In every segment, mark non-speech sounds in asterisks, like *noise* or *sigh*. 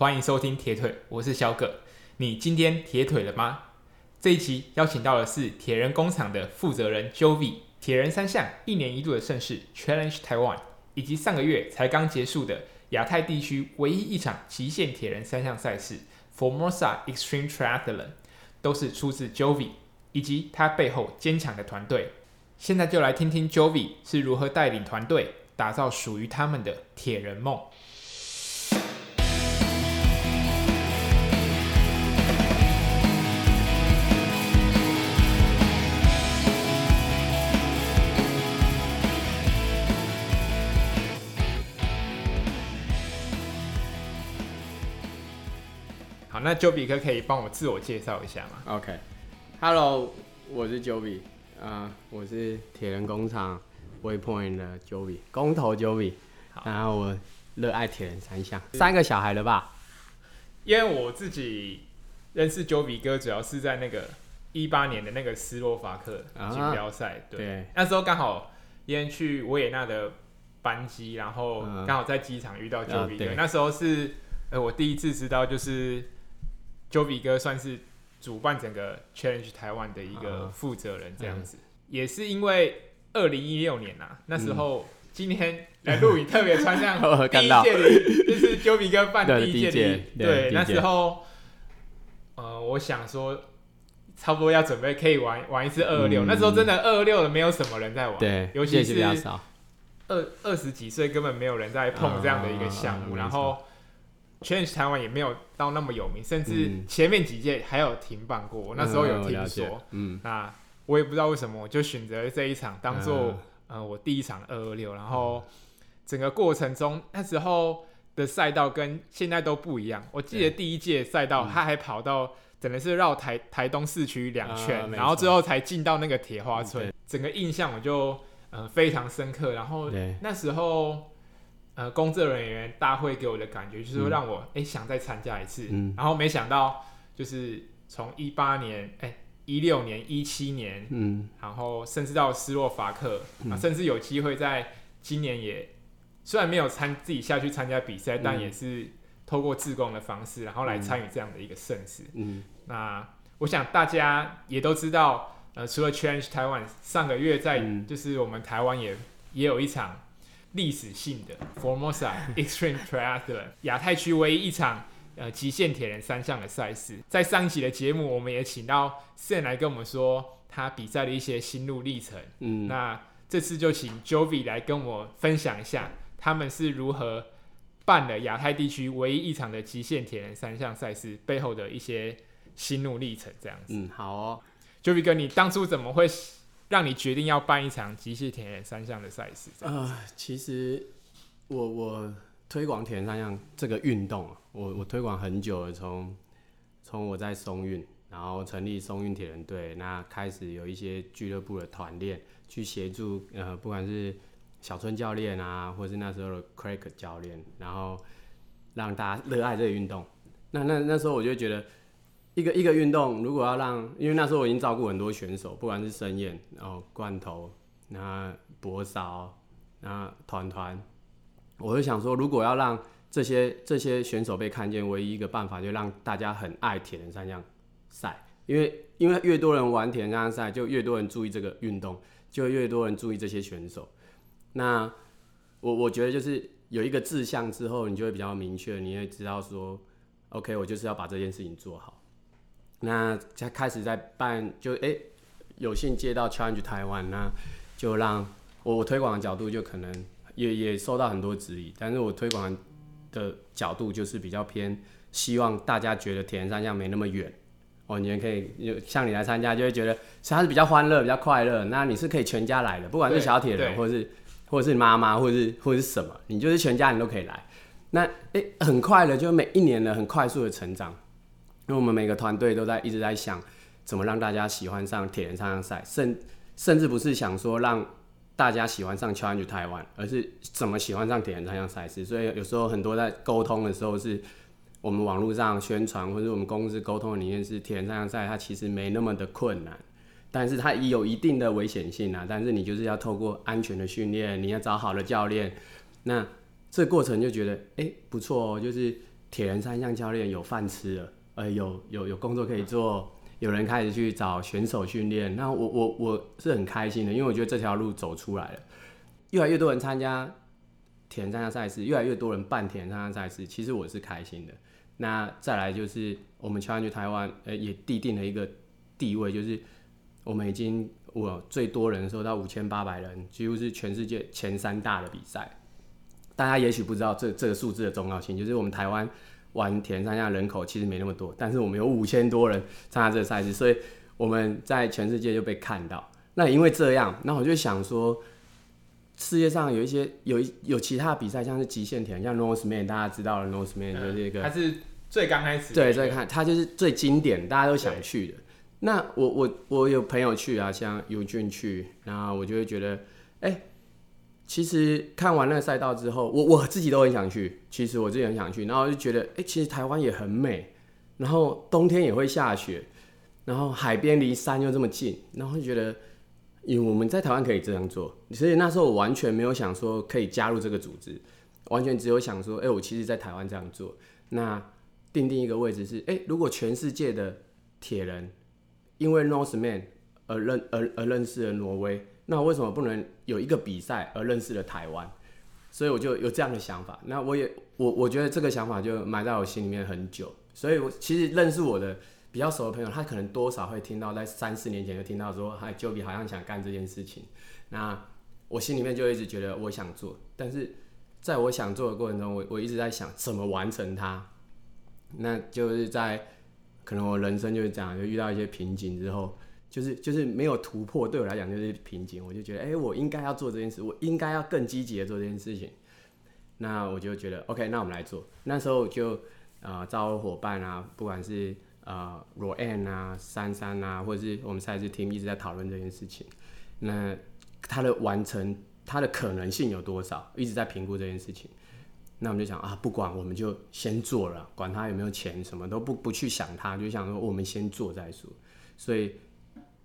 欢迎收听铁腿，我是小葛。你今天铁腿了吗？这一期邀请到的是铁人工厂的负责人 Jovi，铁人三项一年一度的盛事 Challenge Taiwan，以及上个月才刚结束的亚太地区唯一一场极限铁人三项赛事 Formosa Extreme Triathlon，都是出自 Jovi 以及他背后坚强的团队。现在就来听听 Jovi 是如何带领团队打造属于他们的铁人梦。好，那 Jovi 哥可以帮我自我介绍一下吗？OK，Hello，我是 Jovi。啊，uh, 我是铁人工厂 Waypoint 的 Jovi，工头 Jovi，好然后我热爱铁人三项，三个小孩了吧？因为我自己认识 Jovi 哥，主要是在那个一八年的那个斯洛伐克锦标赛，对，对那时候刚好因为去维也纳的班机，然后刚好在机场遇到 Jovi 哥，uh, 那时候是呃我第一次知道，就是 Jovi 哥算是。主办整个 Challenge 台湾的一个负责人这样子，嗯、也是因为二零一六年呐、啊，那时候今天来录影特别穿上 *laughs* 第一届的，就是 Jovi 哥办第一届的，对，对那时候，呃，我想说，差不多要准备可以玩玩一次二二六，那时候真的二二六的没有什么人在玩，对，尤其是二二十几岁根本没有人在碰这样的一个项目，嗯、然后。Challenge 台湾也没有到那么有名，甚至前面几届还有停办过。我那时候有听说，嗯，那我也不知道为什么，我就选择这一场当做呃我第一场二二六。然后整个过程中，那时候的赛道跟现在都不一样。我记得第一届赛道，他还跑到整的是绕台台东市区两圈，然后最后才进到那个铁花村。整个印象我就呃非常深刻。然后那时候。呃，工作人员大会给我的感觉就是让我哎、想再参加一次，嗯、然后没想到就是从一八年哎一六年一七年，嗯，然后甚至到斯洛伐克，嗯、啊，甚至有机会在今年也虽然没有参自己下去参加比赛，嗯、但也是透过自贡的方式，然后来参与这样的一个盛事。嗯，那我想大家也都知道，呃，除了 Challenge Taiwan，上个月在就是我们台湾也也有一场。历史性的 Formosa Extreme Triathlon *laughs* 亚太区唯一一场呃极限铁人三项的赛事，在上一期的节目，我们也请到 Sam 来跟我们说他比赛的一些心路历程。嗯，那这次就请 Jovi 来跟我分享一下他们是如何办了亚太地区唯一一场的极限铁人三项赛事背后的一些心路历程。这样子，嗯，好哦，Jovi 哥，你当初怎么会？让你决定要办一场极限铁人三项的赛事。呃，其实我我推广铁人三项这个运动啊，我我推广很久了，从从我在松运，然后成立松运铁人队，那开始有一些俱乐部的团练，去协助呃，不管是小春教练啊，或是那时候的 Craig 教练，然后让大家热爱这个运动。那那那时候我就觉得。一个一个运动，如果要让，因为那时候我已经照顾很多选手，不管是盛宴，然后罐头，那博少，那团团，我就想说，如果要让这些这些选手被看见，唯一一个办法就让大家很爱铁人三项赛，因为因为越多人玩铁人三项赛，就越多人注意这个运动，就越多人注意这些选手。那我我觉得就是有一个志向之后，你就会比较明确，你会知道说，OK，我就是要把这件事情做好。那才开始在办，就哎、欸，有幸接到 Challenge 台湾，那就让我我推广的角度就可能也也受到很多质疑，但是我推广的角度就是比较偏，希望大家觉得铁人三项没那么远哦，你也可以像你来参加，就会觉得它是比较欢乐、比较快乐。那你是可以全家来的，不管是小铁人，或者是或者是妈妈，或者是或者是什么，你就是全家人都可以来。那很快的，就每一年的很快速的成长。因为我们每个团队都在一直在想，怎么让大家喜欢上铁人三项赛，甚甚至不是想说让大家喜欢上 Challenge 台湾而是怎么喜欢上铁人三项赛事。所以有时候很多在沟通的时候，是我们网络上宣传，或者我们公司沟通的理念是铁人三项赛它其实没那么的困难，但是它有一定的危险性啊。但是你就是要透过安全的训练，你要找好的教练，那这过程就觉得哎、不错哦，就是。铁人三项教练有饭吃了，呃，有有有工作可以做，有人开始去找选手训练，那我我我是很开心的，因为我觉得这条路走出来了，越来越多人参加铁人三项赛事，越来越多人办铁人三项赛事，其实我是开心的。那再来就是我们乔安去台湾，呃，也缔定了一个地位，就是我们已经我最多人的时候到五千八百人，几乎是全世界前三大的比赛。大家也许不知道这这个数字的重要性，就是我们台湾玩铁人三项人口其实没那么多，但是我们有五千多人参加这个赛事，所以我们在全世界就被看到。那因为这样，那我就想说，世界上有一些有有其他比赛，像是极限铁人，像 Norseman，大家知道的 Norseman 就是一个，它是最刚开始对，在看它就是最经典，大家都想去的。那我我我有朋友去啊，像尤俊去，然后我就会觉得，哎、欸。其实看完那个赛道之后，我我自己都很想去。其实我自己很想去，然后就觉得，哎、其实台湾也很美，然后冬天也会下雪，然后海边离山又这么近，然后就觉得，因为我们在台湾可以这样做。所以那时候我完全没有想说可以加入这个组织，完全只有想说，哎、我其实在台湾这样做，那定定一个位置是，哎、如果全世界的铁人因为 Norseman 而认而而认识了挪威。那为什么不能有一个比赛而认识了台湾？所以我就有这样的想法。那我也我我觉得这个想法就埋在我心里面很久。所以我其实认识我的比较熟的朋友，他可能多少会听到，在三四年前就听到说，嗨，Joby 好像想干这件事情。那我心里面就一直觉得我想做，但是在我想做的过程中，我我一直在想怎么完成它。那就是在可能我人生就是这样，就遇到一些瓶颈之后。就是就是没有突破，对我来讲就是瓶颈。我就觉得，哎、我应该要做这件事，我应该要更积极的做这件事情。那我就觉得，OK，那我们来做。那时候就呃招伙伴啊，不管是呃 Roanne 啊、珊珊啊，或者是我们赛事 team 一直在讨论这件事情。那它的完成，它的可能性有多少？一直在评估这件事情。那我们就想啊，不管我们就先做了，管他有没有钱，什么都不不去想它，就想说我们先做再说。所以。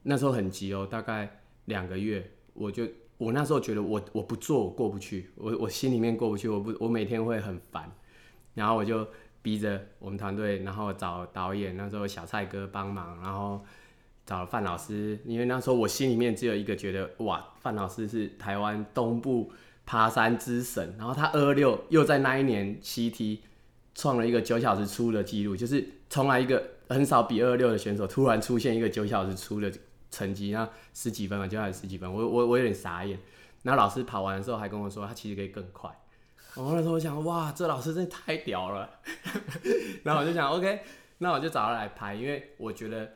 那时候很急哦，大概两个月，我就我那时候觉得我我不做我过不去，我我心里面过不去，我不我每天会很烦，然后我就逼着我们团队，然后找导演，那时候小蔡哥帮忙，然后找了范老师，因为那时候我心里面只有一个觉得哇，范老师是台湾东部爬山之神，然后他二二六又在那一年 CT 创了一个九小时出的记录，就是从来一个很少比二二六的选手突然出现一个九小时出的。成绩然后十几分嘛，就还十几分，我我我有点傻眼。然后老师跑完的时候还跟我说，他其实可以更快。然后那时候我想，哇，这老师真的太屌了。*laughs* 然后我就想，OK，那我就找他来拍，因为我觉得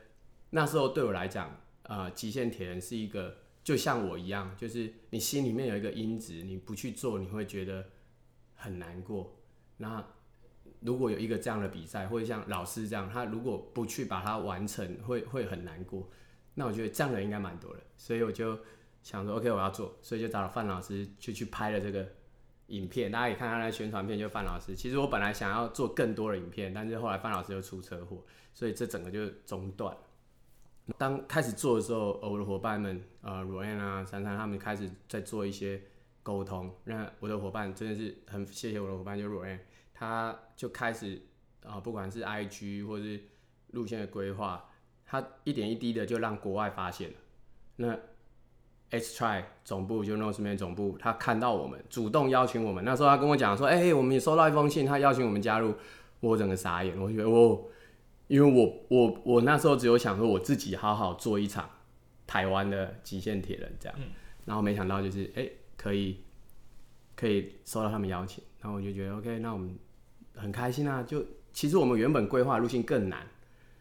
那时候对我来讲，呃，极限铁人是一个就像我一样，就是你心里面有一个因子，你不去做，你会觉得很难过。那如果有一个这样的比赛，或者像老师这样，他如果不去把它完成，会会很难过。那我觉得这样的人应该蛮多的，所以我就想说，OK，我要做，所以就找了范老师就去拍了这个影片。大家也看他那宣传片，就范老师。其实我本来想要做更多的影片，但是后来范老师又出车祸，所以这整个就中断。当开始做的时候，我的伙伴们，呃，Roanne 啊、珊珊他们开始在做一些沟通。那我的伙伴真的是很谢谢我的伙伴，就 Roanne，他就开始啊、不管是 IG 或是路线的规划。他一点一滴的就让国外发现了，那 Xtry 总部就 North Man 总部，他看到我们主动邀请我们，那时候他跟我讲说，哎、欸，我们也收到一封信，他邀请我们加入，我整个傻眼，我觉得我，因为我我我那时候只有想说我自己好好做一场台湾的极限铁人这样，然后没想到就是哎、欸、可以可以收到他们邀请，然后我就觉得 OK，那我们很开心啊，就其实我们原本规划路线更难。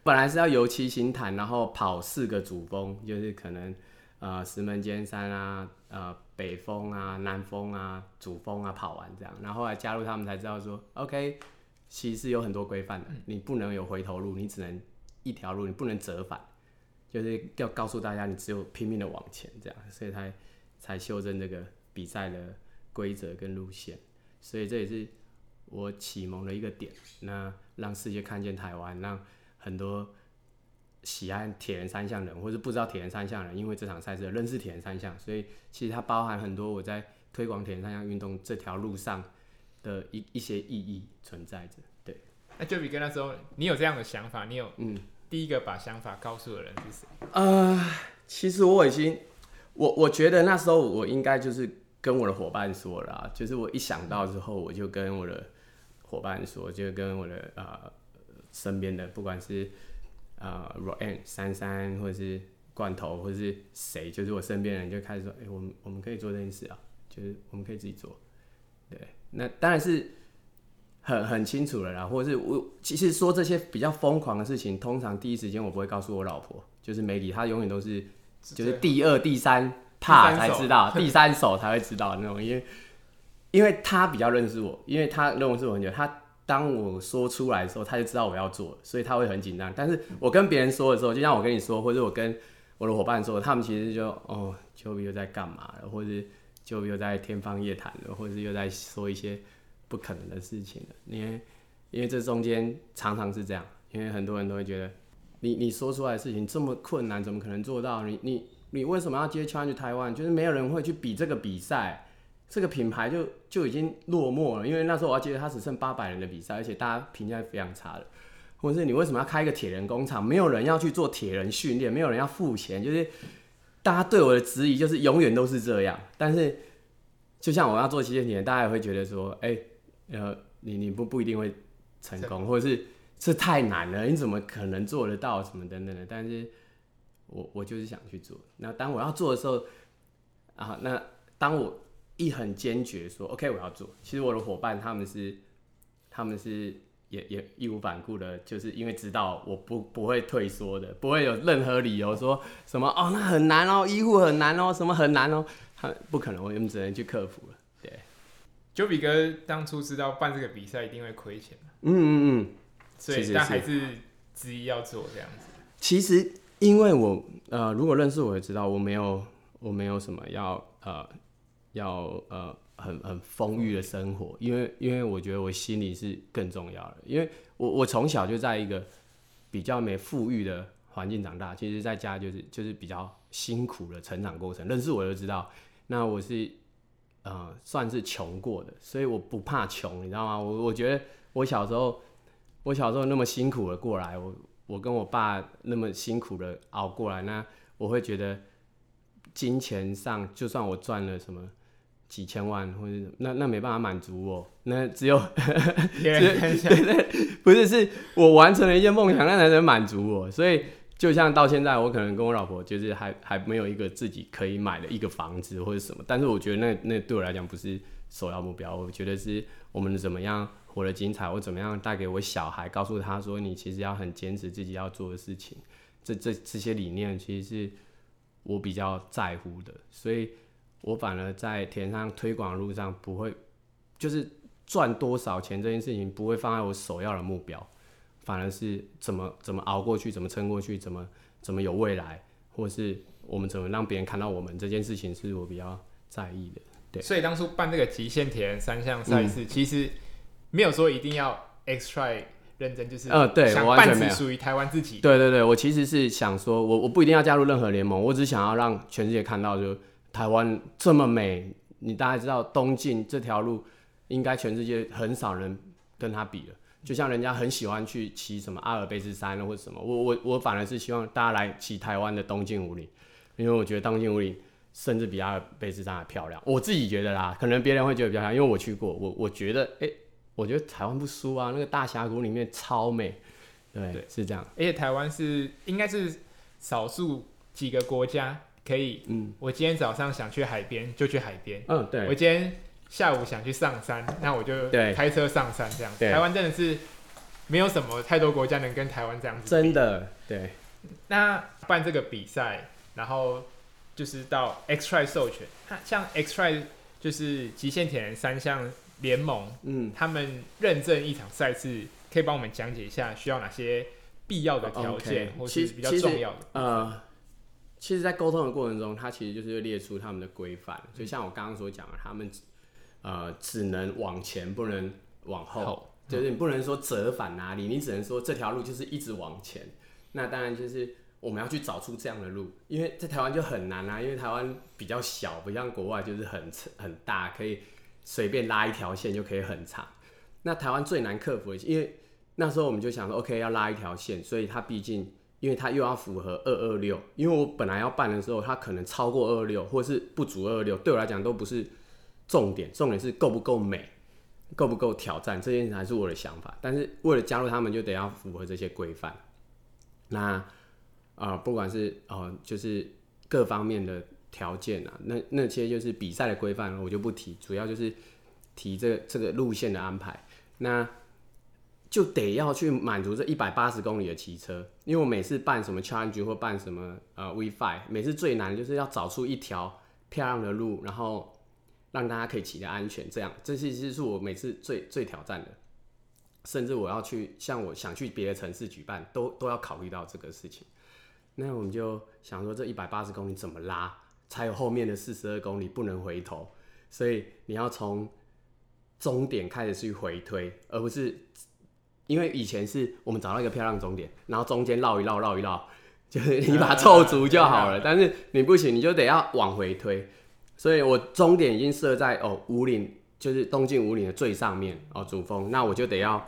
本来是要游七星潭，然后跑四个主峰，就是可能呃石门尖山啊、呃北峰啊、南峰啊、主峰啊跑完这样，然后后来加入他们才知道说，OK，其实有很多规范的，你不能有回头路，你只能一条路，你不能折返，就是要告诉大家你只有拼命的往前这样，所以才才修正这个比赛的规则跟路线，所以这也是我启蒙的一个点，那让世界看见台湾，让。很多喜爱铁人三项人，或是不知道铁人三项人，因为这场赛事认识铁人三项，所以其实它包含很多我在推广铁人三项运动这条路上的一一些意义存在着。对，那 Joby 哥那时候，你有这样的想法？你有嗯，第一个把想法告诉的人是谁？呃，其实我已经，我我觉得那时候我应该就是跟我的伙伴说了啊，就是我一想到之后，我就跟我的伙伴说，就跟我的呃身边的，不管是呃 Roanne 珊珊，或者是罐头，或者是谁，就是我身边人，就开始说，哎、欸，我们我们可以做这件事啊，就是我们可以自己做。对，那当然是。很很清楚了啦，或者是我其实说这些比较疯狂的事情，通常第一时间我不会告诉我老婆，就是媒体，她永远都是就是第二、第三怕才知道，*laughs* 第三手才会知道那种，因为因为他比较认识我，因为他认识我很久，她当我说出来的时候，他就知道我要做，所以他会很紧张。但是我跟别人说的时候，就像我跟你说，或者我跟我的伙伴说，他们其实就哦，Joby 又在干嘛了，或者 Joby 又在天方夜谭了，或者又在说一些。不可能的事情了，因为因为这中间常常是这样，因为很多人都会觉得你你说出来的事情这么困难，怎么可能做到？你你你为什么要接 Challenge Taiwan？就是没有人会去比这个比赛，这个品牌就就已经落寞了。因为那时候我还记得它只剩八百人的比赛，而且大家评价非常差的。或者是你为什么要开一个铁人工厂？没有人要去做铁人训练，没有人要付钱，就是大家对我的质疑就是永远都是这样。但是就像我要做极限铁，大家也会觉得说，哎、欸。呃，你你不不一定会成功，或者是这太难了，你怎么可能做得到什么等等的？但是我我就是想去做。那当我要做的时候，啊，那当我一很坚决说 OK 我要做，其实我的伙伴他们是他们是也也义无反顾的，就是因为知道我不不会退缩的，不会有任何理由说什么哦那很难哦，医护很难哦，什么很难哦，他不可能，我们只能去克服了。Joby 哥当初知道办这个比赛一定会亏钱，嗯嗯嗯，所以但还是执意要做这样子。其实因为我呃，如果认识我也知道我没有我没有什么要呃要呃很很丰裕的生活，因为因为我觉得我心里是更重要的，因为我我从小就在一个比较没富裕的环境长大，其实在家就是就是比较辛苦的成长过程，认识我就知道，那我是。呃，算是穷过的，所以我不怕穷，你知道吗？我我觉得我小时候，我小时候那么辛苦的过来，我我跟我爸那么辛苦的熬过来，那我会觉得金钱上，就算我赚了什么几千万，或者那那没办法满足我，那只有，*laughs* 对对，不是，是我完成了一件梦想，那才能满足我，所以。就像到现在，我可能跟我老婆就是还还没有一个自己可以买的一个房子或者什么，但是我觉得那那对我来讲不是首要目标。我觉得是我们怎么样活得精彩，我怎么样带给我小孩，告诉他说你其实要很坚持自己要做的事情。这这这些理念其实是我比较在乎的，所以我反而在田上推广路上不会，就是赚多少钱这件事情不会放在我首要的目标。反而是怎么怎么熬过去，怎么撑过去，怎么怎么有未来，或是我们怎么让别人看到我们这件事情，是我比较在意的。对，所以当初办这个极限铁人三项赛事，嗯，其实没有说一定要 XTRI 认真，就是呃，对，我完全没有属于台湾自己。对对对，我其实是想说，我我不一定要加入任何联盟，我只想要让全世界看到，就台湾这么美。你大概知道东进这条路，应该全世界很少人跟他比了。就像人家很喜欢去骑什么阿尔卑斯山或者什么，我我我反而是希望大家来骑台湾的东进五岭，因为我觉得东进五岭甚至比阿尔卑斯山还漂亮。我自己觉得啦，可能别人会觉得比较漂亮，因为我去过，我我觉得，哎、欸，我觉得台湾不输啊，那个大峡谷里面超美，对，对是这样。而且台湾是应该是少数几个国家可以，嗯，我今天早上想去海边就去海边，嗯，对，我今天。下午想去上山，那我就开车上山这样子。台湾真的是没有什么太多国家能跟台湾这样子。真的，对。那办这个比赛，然后就是到 X Try 授权，像 X Try 就是极限铁人三项联盟，嗯，他们认证一场赛事，可以帮我们讲解一下需要哪些必要的条件，okay, 或是比较重要的。呃，其实，在沟通的过程中，他其实就是会列出他们的规范，就像我刚刚所讲的，他们。呃，只能往前，不能往后，后就是你不能说折返哪里，你只能说这条路就是一直往前。那当然就是我们要去找出这样的路，因为在台湾就很难啊，因为台湾比较小，不像国外就是很很大，可以随便拉一条线就可以很长。那台湾最难克服的，因为那时候我们就想说，OK，要拉一条线，所以它毕竟，因为他又要符合二二六，因为我本来要办的时候，他可能超过二二六，或是不足二二六，对我来讲都不是重点，重点是够不够美，够不够挑战，这件事还是我的想法。但是为了加入他们，就得要符合这些规范。那啊、呃，不管是呃，就是各方面的条件啊，那那些就是比赛的规范，我就不提，主要就是提这、这个路线的安排。那就得要去满足这一百八十公里的骑车，因为我每次办什么 challenge 或办什么呃 V5，每次最难就是要找出一条漂亮的路，然后让大家可以骑得安全。这样，这其实是我每次最最挑战的。甚至我要去，像我想去别的城市举办，都都要考虑到这个事情。那我们就想说，这一百八十公里怎么拉，才有后面的四十二公里不能回头？所以你要从终点开始去回推，而不是。因为以前是我们找到一个漂亮终点，然后中间绕一绕，绕一绕，就是你把它凑足就好了。但是你不行，你就得要往回推。所以我终点已经设在哦五岭，就是东进五岭的最上面哦主峰，那我就得要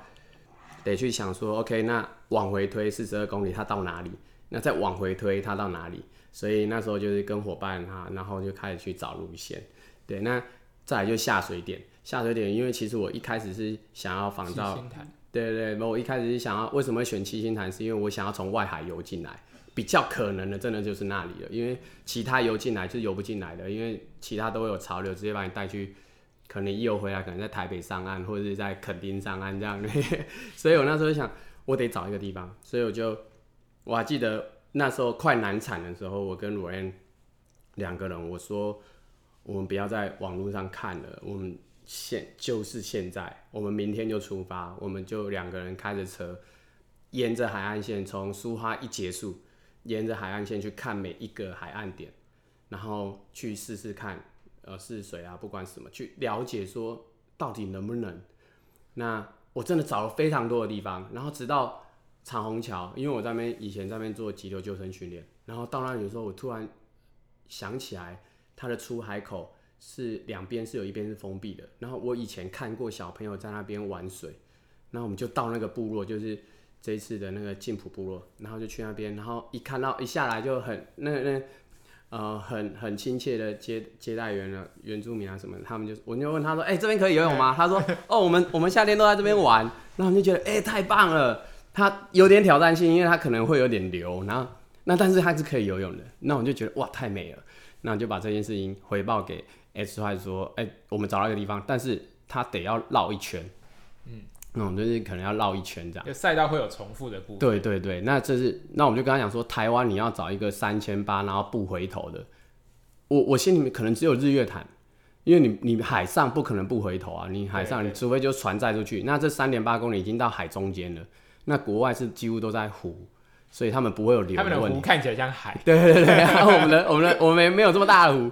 得去想说，OK，那往回推四十二公里，它到哪里？那再往回推它到哪里？所以那时候就是跟伙伴哈，然后就开始去找路线。对，那再来就下水点，下水点，因为其实我一开始是想要仿照。对对，我一开始是想要为什么会选七星潭，是因为我想要从外海游进来，比较可能的，真的就是那里了。因为其他游进来就是游不进来的，因为其他都有潮流，直接把你带去，可能一游回来，可能在台北上岸，或者是在垦丁上岸这样。*laughs* 所以我那时候想，我得找一个地方，所以我就我还记得那时候快难产的时候，我跟罗恩两个人，我说我们不要在网络上看了，我们。现就是现在，我们明天就出发，我们就两个人开着车，沿着海岸线，从苏花一结束，沿着海岸线去看每一个海岸点，然后去试试看，呃，试水啊，不管什么，去了解说到底能不能。那我真的找了非常多的地方，然后直到长虹桥，因为我在那边以前在那边做急流救生训练，然后到那里的时候，我突然想起来它的出海口。是两边是有一边是封闭的，然后我以前看过小朋友在那边玩水，然后我们就到那个部落，就是这一次的那个静浦部落，然后就去那边，然后一看到一下来就很那那呃很很亲切的接接待员了，原住民啊什么，他们就我就问他说，哎、这边可以游泳吗？他说哦我们我们夏天都在这边玩，然后就觉得哎、太棒了，他有点挑战性，因为他可能会有点流，然后那但是他是可以游泳的，那我就觉得哇太美了，那我就把这件事情回报给。XTRAI 说：“哎、欸，我们找到一个地方，但是他得要绕一圈，嗯，那我们就是可能要绕一圈这样。就赛道会有重复的部分。对对对，那这是那我们就跟他讲说，台湾你要找一个三千八，然后不回头的，我我心里面可能只有日月潭，因为你你海上不可能不回头啊，你海上你除非就船载出去，那这三点八公里已经到海中间了，那国外是几乎都在湖，所以他们不会有。他们的湖看起来像海，对对对，然 *laughs* 后我们的我们的我们没有这么大的湖。”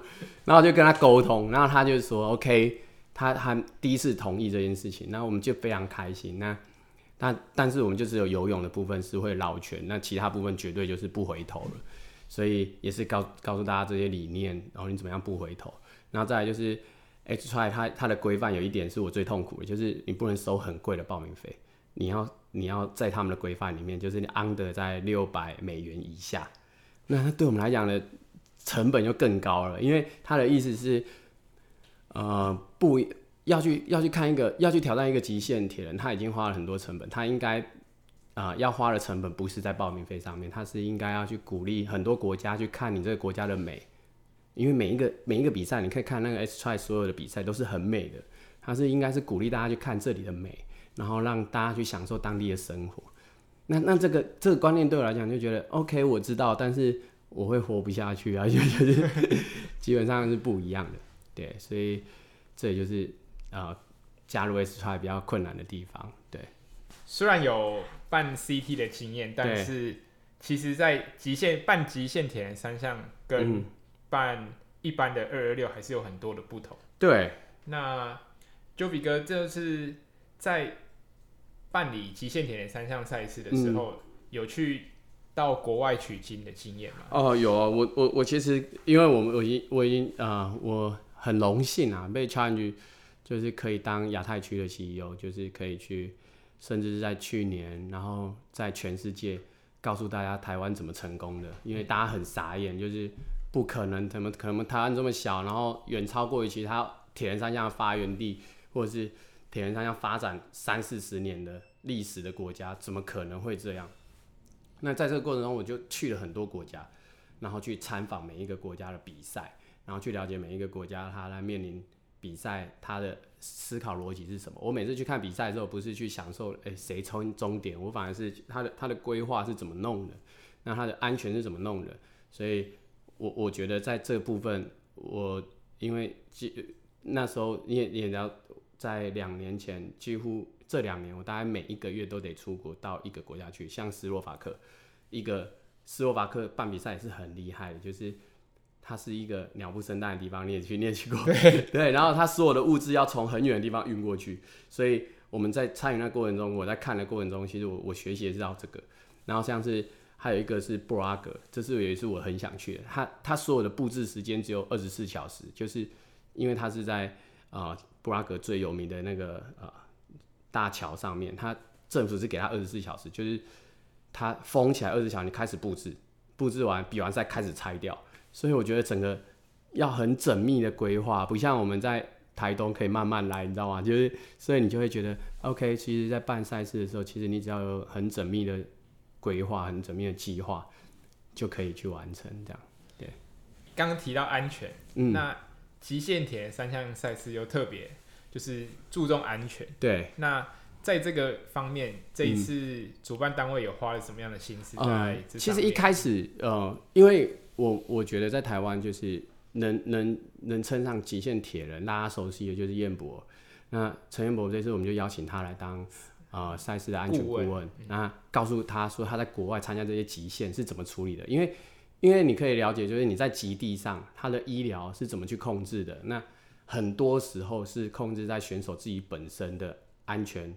然后就跟他沟通，然后他就说 OK，他他第一次同意这件事情，那我们就非常开心。那那但是我们就只有游泳的部分是会绕圈，那其他部分绝对就是不回头了。所以也是告告诉大家这些理念，然后你怎么样不回头。然后再来就是 XTRAI 它它的规范有一点是我最痛苦的，就是你不能收很贵的报名费，你要你要在他们的规范里面，就是你 under 在六百美元以下。那对我们来讲呢？成本就更高了，因为他的意思是，呃，不要去要去看一个要去挑战一个极限铁人，他已经花了很多成本，他应该啊、要花的成本不是在报名费上面，他是应该要去鼓励很多国家去看你这个国家的美，因为每一个每一个比赛，你可以看那个 Xtry 所有的比赛都是很美的，他是应该是鼓励大家去看这里的美，然后让大家去享受当地的生活。那那这个这个观念对我来讲就觉得 OK，我知道，但是。我会活不下去啊，就 *laughs* 就是基本上是不一样的，对，所以这也就是呃加入 XTRAI 比较困难的地方，对。虽然有办 CT 的经验，但是其实在极限办极限铁人三项跟办一般的二二六还是有很多的不同。对，那 Jovi 哥这是在办理极限铁人三项赛事的时候、嗯、有去。到国外取经的经验吗？哦，有啊，我我我其实，因为我们我已经我已经啊、呃，我很荣幸啊，被 challenge 就是可以当亚太区的 CEO，就是可以去甚至是在去年，然后在全世界告诉大家台湾怎么成功的，因为大家很傻眼，就是不可能，怎么可能台湾这么小，然后远超过于其他铁人三项发源地，或者是铁人三项发展三四十年的历史的国家，怎么可能会这样？那在这个过程中，我就去了很多国家，然后去参访每一个国家的比赛，然后去了解每一个国家它来面临比赛，它的思考逻辑是什么。我每次去看比赛的时候，不是去享受诶谁冲终点，我反而是它的它的规划是怎么弄的，那它的安全是怎么弄的。所以我我觉得在这部分，我因为那时候你也你也知道，在两年前几乎。这两年我大概每一个月都得出国到一个国家去，像斯洛伐克，一个斯洛伐克办比赛也是很厉害的，就是它是一个鸟不生蛋的地方，你也去你也去过，对，*laughs* 对，然后它所有的物资要从很远的地方运过去，所以我们在参与那过程中，我在看的过程中，其实我我学习也知道这个，然后像是还有一个是布拉格，这是也是我很想去的，它它所有的布置时间只有二十四小时，就是因为它是在啊、呃、布拉格最有名的那个啊。呃大桥上面，他政府是给他二十四小时，就是他封起来二十四小时，你开始布置，布置完比完赛开始拆掉。所以我觉得整个要很缜密的规划，不像我们在台东可以慢慢来，你知道吗？就是所以你就会觉得，OK，其实，在办赛事的时候，其实你只要有很缜密的规划、很缜密的计划，就可以去完成这样。对，刚刚提到安全，嗯，那极限铁三项赛事又特别。就是注重安全。对。那在这个方面，这一次主办单位有花了什么样的心思在、嗯？其实一开始，呃，因为我我觉得在台湾就是能能能称上极限铁人，大家熟悉的就是彦博。那陈彦博这次我们就邀请他来当呃赛事的安全顾问，那告诉他说他在国外参加这些极限是怎么处理的。因为因为你可以了解，就是你在极地上，他的医疗是怎么去控制的。那很多时候是控制在选手自己本身的安全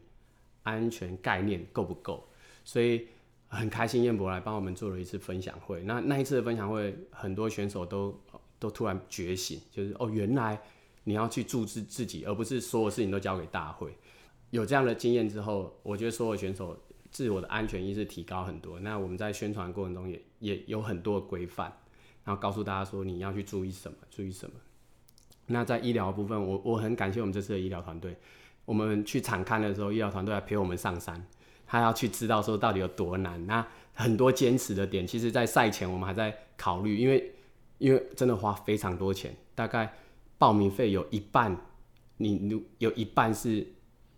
安全概念够不够，所以很开心彦博来帮我们做了一次分享会。那那一次的分享会，很多选手都都突然觉醒，就是哦，原来你要去注视自己，而不是所有事情都交给大会。有这样的经验之后，我觉得所有选手自我的安全意识提高很多。那我们在宣传过程中也也有很多规范，然后告诉大家说你要去注意什么，注意什么。那在医疗部分，我我很感谢我们这次的医疗团队。我们去场勘的时候，医疗团队还陪我们上山，他要去知道说到底有多难。那很多坚持的点，其实，在赛前我们还在考虑，因为因为真的花非常多钱，大概报名费有一半，你有一半是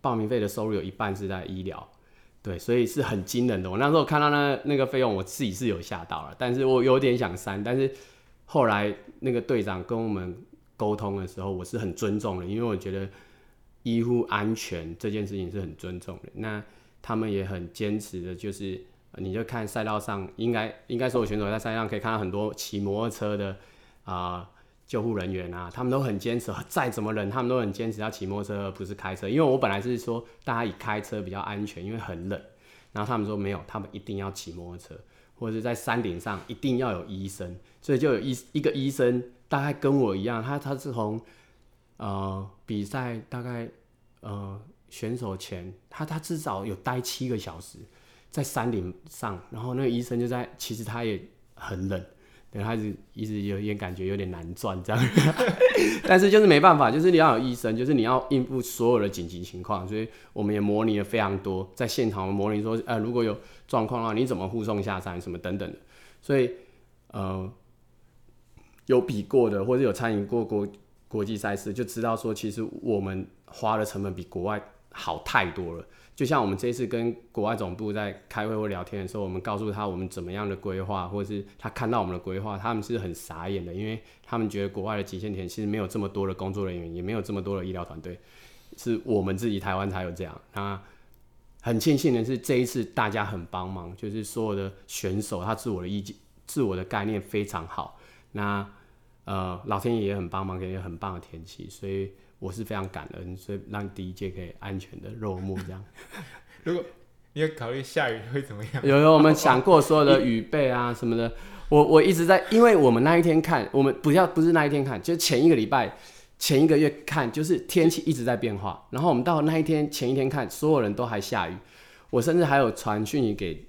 报名费的收入，有一半是在医疗，对，所以是很惊人的。我那时候看到那那个费用，我自己是有吓到了，但是我有点想删，但是后来那个队长跟我们。沟通的时候，我是很尊重的，因为我觉得医护安全这件事情是很尊重的。那他们也很坚持的，就是你就看赛道上，应该应该所有选手在赛道上可以看到很多骑摩托车的啊、救护人员啊，他们都很坚持，再怎么冷，他们都很坚持要骑摩托车而不是开车。因为我本来是说大家以开车比较安全，因为很冷，然后他们说没有，他们一定要骑摩托车，或者在山顶上一定要有医生，所以就有一一个医生。大概跟我一样，他他是从呃比赛大概呃选手前，他他至少有待七个小时在山顶上，然后那个医生就在，其实他也很冷，对，他是一直有点感觉有点难转这样，*laughs* 但是就是没办法，就是你要有医生，就是你要应付所有的紧急情况，所以我们也模拟了非常多，在现场模拟说，呃如果有状况的话，你怎么护送下山什么等等的，所以呃。有比过的，或者有参与过国国际赛事，就知道说，其实我们花的成本比国外好太多了。就像我们这次跟国外总部在开会或聊天的时候，我们告诉他我们怎么样的规划，或者是他看到我们的规划，他们是很傻眼的，因为他们觉得国外的极限田其实没有这么多的工作人员，也没有这么多的医疗团队，是我们自己台湾才有这样。那很庆幸的是，这一次大家很帮忙，就是所有的选手他自我的意见、自我的概念非常好。那呃，老天爷也很帮忙，给很棒的天气，所以我是非常感恩，所以让第一届可以安全的落幕这样。*laughs* 如果你有考虑下雨会怎么样？有有，我们想过所有的雨备啊什么的。我我一直在，因为我们那一天看，我们不要不是那一天看，就前一个礼拜，前一个月看，就是天气一直在变化，然后我们到那一天前一天看，所有人都还下雨，我甚至还有传讯息给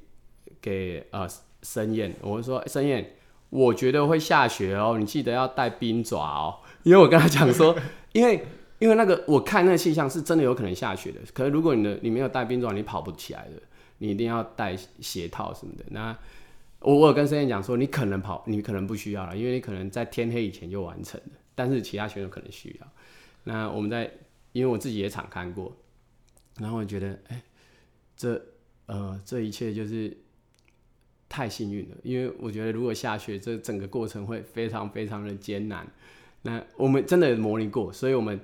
给呃申燕，我说申燕，我觉得会下雪哦，你记得要带冰爪哦，因为我跟他讲说，*laughs* 因为因为那个我看那个气象是真的有可能下雪的，可是如果你的你没有带冰爪，你跑不起来的，你一定要带鞋套什么的。那我我有跟申燕讲说，你可能跑，你可能不需要了，因为你可能在天黑以前就完成了。但是其他选手可能需要。那我们在，因为我自己也常看过，然后我觉得，哎、这呃这一切就是太幸运了。因为我觉得如果下雪，这整个过程会非常非常的艰难。那我们真的模拟过，所以我们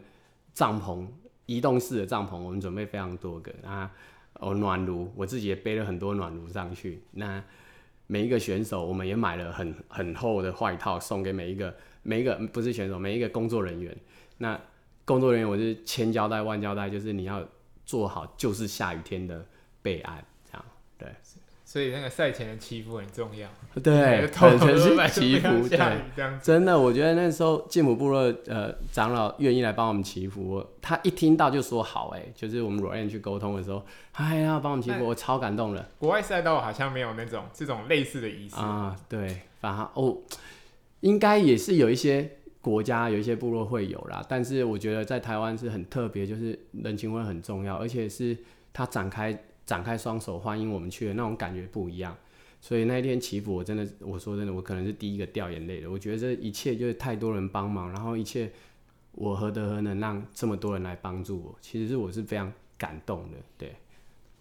帐篷移动式的帐篷，我们准备非常多个。那哦暖炉，我自己也背了很多暖炉上去。那每一个选手，我们也买了很很厚的外套送给每一个。每一个不是选手，每一个工作人员，那工作人员我是千交代万交代，就是你要做好，就是下雨天的备案，这样对。所以那个赛前的祈福很重要。对，完全是祈福，对，真的，我觉得那时候静浦部落呃长老愿意来帮我们祈福，他一听到就说好，哎，就是我们 Ryan 去沟通的时候，哎呀，帮我们祈福，我超感动了。国外赛道好像没有那种这种类似的仪式啊，对，反而哦。应该也是有一些国家、有一些部落会有啦，但是我觉得在台湾是很特别，就是人情味很重要，而且是他展开展开双手欢迎我们去的那种感觉不一样。所以那一天祈福，我真的，我说真的，我可能是第一个掉眼泪的。我觉得这一切就是太多人帮忙，然后一切我何德何能让这么多人来帮助我？其实是我是非常感动的。对，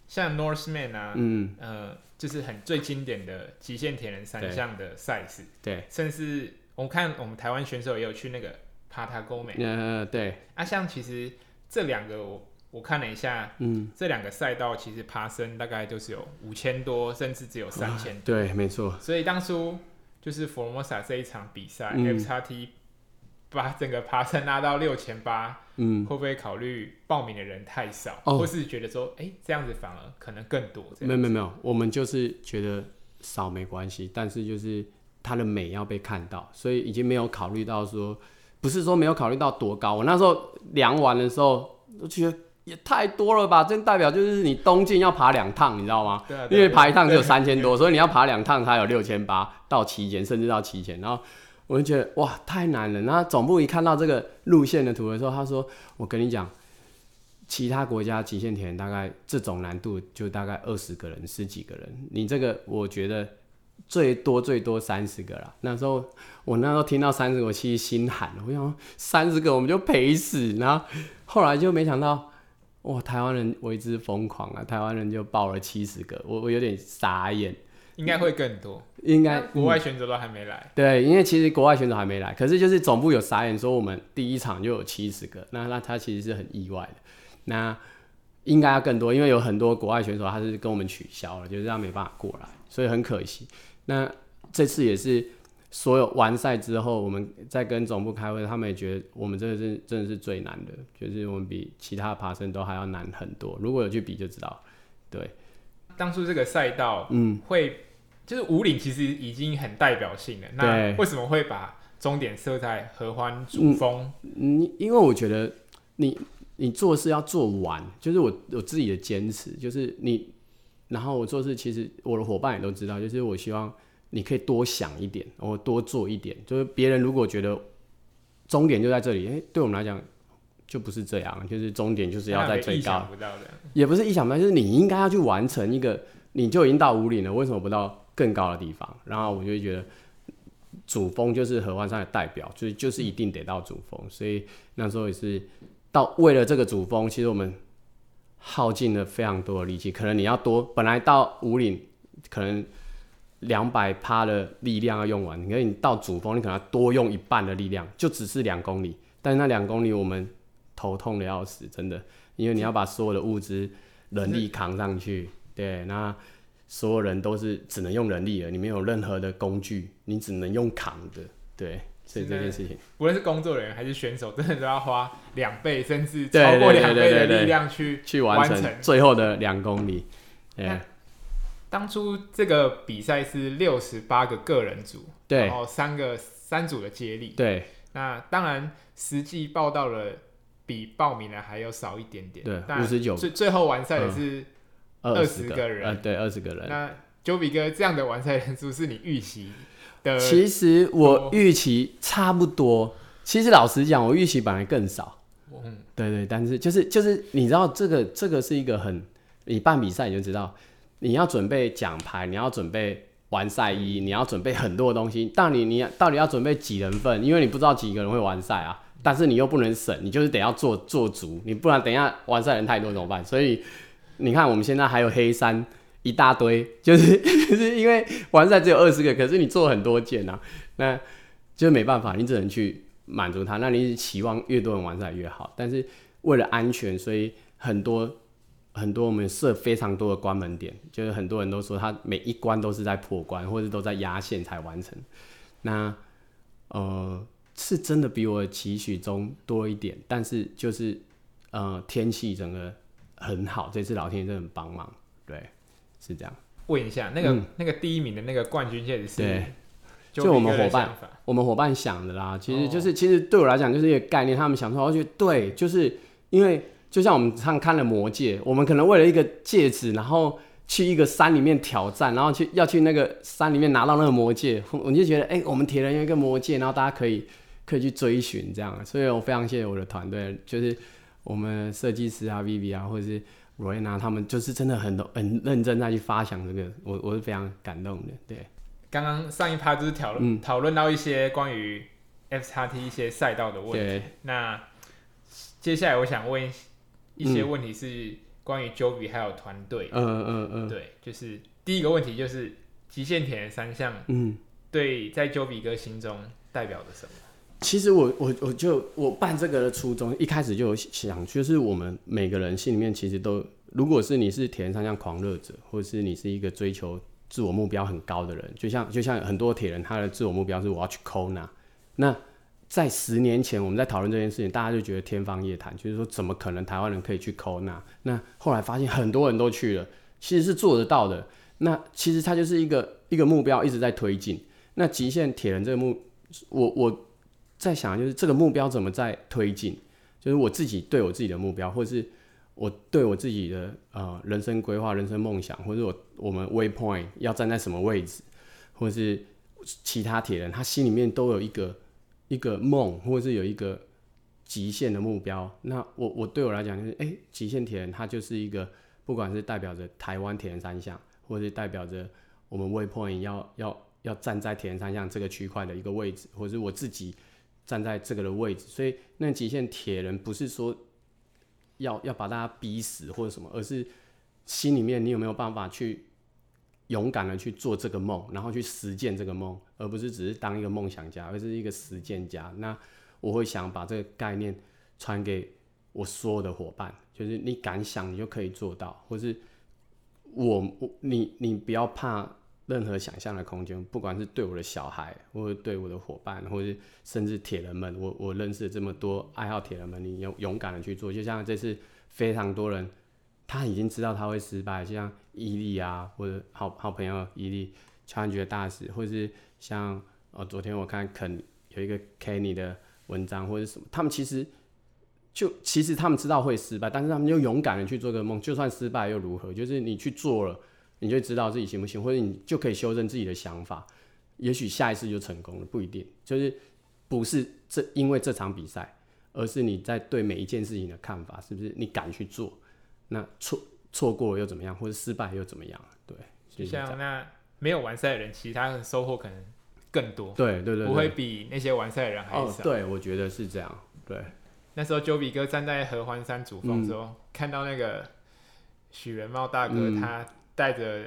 像 Norseman 啊，嗯呃。就是很最经典的极限铁人三项的赛事，对，甚至我看我们台湾选手也有去那个帕塔沟美，嗯，对。啊，像其实这两个我我看了一下，嗯，这两个赛道其实爬升大概就是有五千多，甚至只有三千多，对，没错。所以当初就是 Formosa 这一场比赛，FXT。把整个爬升拉到六千八，嗯，会不会考虑报名的人太少，哦、或是觉得说，哎、欸，这样子反而可能更多？没有没有没有，我们就是觉得少没关系，但是就是它的美要被看到，所以已经没有考虑到说，不是说没有考虑到多高。我那时候量完的时候，我觉得也太多了吧，这代表就是你东进要爬两趟，你知道吗？对啊，因为爬一趟只有三千多，所以你要爬两趟才有六千八到七千，甚至到七千，然后。我就觉得哇，太难了。那总部一看到这个路线的图的时候，他说：“我跟你讲，其他国家极限铁人大概这种难度就大概二十个人、十几个人，你这个我觉得最多最多三十个了。”那时候我那时候听到三十个，我其实心寒了。我想三十个我们就赔死。然后后来就没想到，哇，台湾人为之疯狂啊！台湾人就报了七十个，我我有点傻眼。应该会更多，应该国外选手都还没来、嗯。对，因为其实国外选手还没来，可是就是总部有傻眼说我们第一场就有七十个，那那他其实是很意外的。那应该要更多，因为有很多国外选手他是跟我们取消了，就是他没办法过来，所以很可惜。那这次也是所有完赛之后，我们在跟总部开会，他们也觉得我们这个是真的是最难的，就是我们比其他爬升都还要难很多。如果有去比就知道，对。当初这个赛道，嗯，会。就是五岭其实已经很代表性了，那为什么会把终点设在合欢主峰？嗯，因为我觉得你你做事要做完，就是我我自己的坚持，就是你，然后我做事其实我的伙伴也都知道，就是我希望你可以多想一点，我多做一点。就是别人如果觉得终点就在这里，哎、欸，对我们来讲就不是这样，就是终点就是要在最高，不也不是意想不到，就是你应该要去完成一个，你就已经到五岭了，为什么不到？更高的地方，然后我就觉得主峰就是合欢山的代表，就是就是一定得到主峰，所以那时候也是到为了这个主峰，其实我们耗尽了非常多的力气。可能你要多，本来到五岭可能两百趴的力量要用完，你可以到主峰，你可能要多用一半的力量，就只是两公里，但是那两公里我们头痛的要死，真的，因为你要把所有的物资、人力扛上去，对，那。所有人都是只能用人力了，你没有任何的工具，你只能用扛的，对，所以这件事情，无论是工作人员还是选手，真的都要花两倍甚至超过两倍的力量去去完成最后的两公里。对，当初这个比赛是六十八个个人组，对，然后三个三组的接力，对，那当然实际报到了比报名的还要少一点点。对，五十九。最最后完赛的是二十个人。呃，对，二十个人。那 Jovi 哥这样的完赛人数是你预期的？其实我预期差不多。其实老实讲，我预期本来更少。嗯，对对，但是就是就是，你知道这个这个是一个很，你办比赛你就知道，你要准备奖牌，你要准备完赛衣，你要准备很多东西。到你你到底要准备几人份？因为你不知道几个人会完赛啊。但是你又不能省，你就是得要做做足，你不然等一下完赛人太多怎么办？所以你看我们现在还有黑山一大堆，就是 *laughs* 就是因为完赛只有二十个，可是你做很多件啊，那就没办法，你只能去。满足他，那你期望越多人完赛越好。但是为了安全，所以很多很多我们设非常多的关门点，就是很多人都说他每一关都是在破关，或者都在压线才完成。那呃是真的比我的期许中多一点，但是就是呃天气整个很好，这次老天爷真的很帮忙，对，是这样。问一下，那个、嗯、那个第一名的那个冠军戒指是？对就我们伙伴，我们伙伴想的啦，其实就是，哦、其实对我来讲就是一个概念。他们想说，我觉得对，就是因为就像我们上看了《魔戒》，我们可能为了一个戒指，然后去一个山里面挑战，然后去要去那个山里面拿到那个魔戒，我就觉得，哎、欸，我们铁人有一个魔戒，然后大家可以可以去追寻这样。所以我非常谢谢我的团队，就是我们设计师啊，Vivi 啊，或者是罗燕娜，他们就是真的很很认真在去发想这个，我我是非常感动的，对。刚刚上一趴就是讨论讨论到一些关于 F 叉 T 一些赛道的问题。对那接下来我想问一些问题，是关于 Jovi 还有团队。嗯嗯嗯。对，就是第一个问题就是极限铁人三项，嗯，对，在 Jovi 哥心中代表着什么？其实我我我就我办这个的初衷，一开始就有想，就是我们每个人心里面其实都，如果是你是铁人三项狂热者，或者是你是一个追求。自我目标很高的人，就像就像很多铁人，他的自我目标是我要去 Kona。那在十年前，我们在讨论这件事情，大家就觉得天方夜谭，就是说怎么可能台湾人可以去 Kona？那后来发现很多人都去了，其实是做得到的。那其实它就是一个一个目标一直在推进。那极限铁人这个目，我我在想，就是这个目标怎么在推进？就是我自己对我自己的目标，或是。我对我自己的呃人生规划、人生梦想，或者我我们 Waypoint 要站在什么位置，或是其他铁人，他心里面都有一个一个梦，或者是有一个极限的目标。那我我对我来讲就是，哎，极限铁人他就是一个，不管是代表着台湾铁人三项，或者是代表着我们 Waypoint 要要要站在铁人三项这个区块的一个位置，或者是我自己站在这个的位置。所以那极限铁人不是说。要要把大家逼死或者什么，而是心里面你有没有办法去勇敢的去做这个梦，然后去实践这个梦，而不是只是当一个梦想家，而是一个实践家。那我会想把这个概念传给我所有的伙伴，就是你敢想，你就可以做到，或是我我你你不要怕。任何想象的空间，不管是对我的小孩，或者对我的伙伴，或是甚至铁人们，我我认识这么多爱好铁人们，你勇勇敢的去做。就像这次非常多人，他已经知道他会失败，就像伊利啊，或者好好朋友伊利，超级大使，或者是像呃昨天我看肯有一个 Kenny 的文章，或者什么，他们其实就其实他们知道会失败，但是他们又勇敢的去做个梦，就算失败又如何？就是你去做了。你就知道自己行不行，或者你就可以修正自己的想法，也许下一次就成功了，不一定。就是不是这因为这场比赛，而是你在对每一件事情的看法，是不是你敢去做？那错错过了又怎么样，或者失败又怎么样？对，就像那没有完赛的人，其他的收获可能更多。对对对，不会比那些完赛的人还少。哦。对，我觉得是这样。对，那时候 Jovi 哥站在合欢山主峰的时候，嗯、看到那个许元茂大哥，嗯、他。带着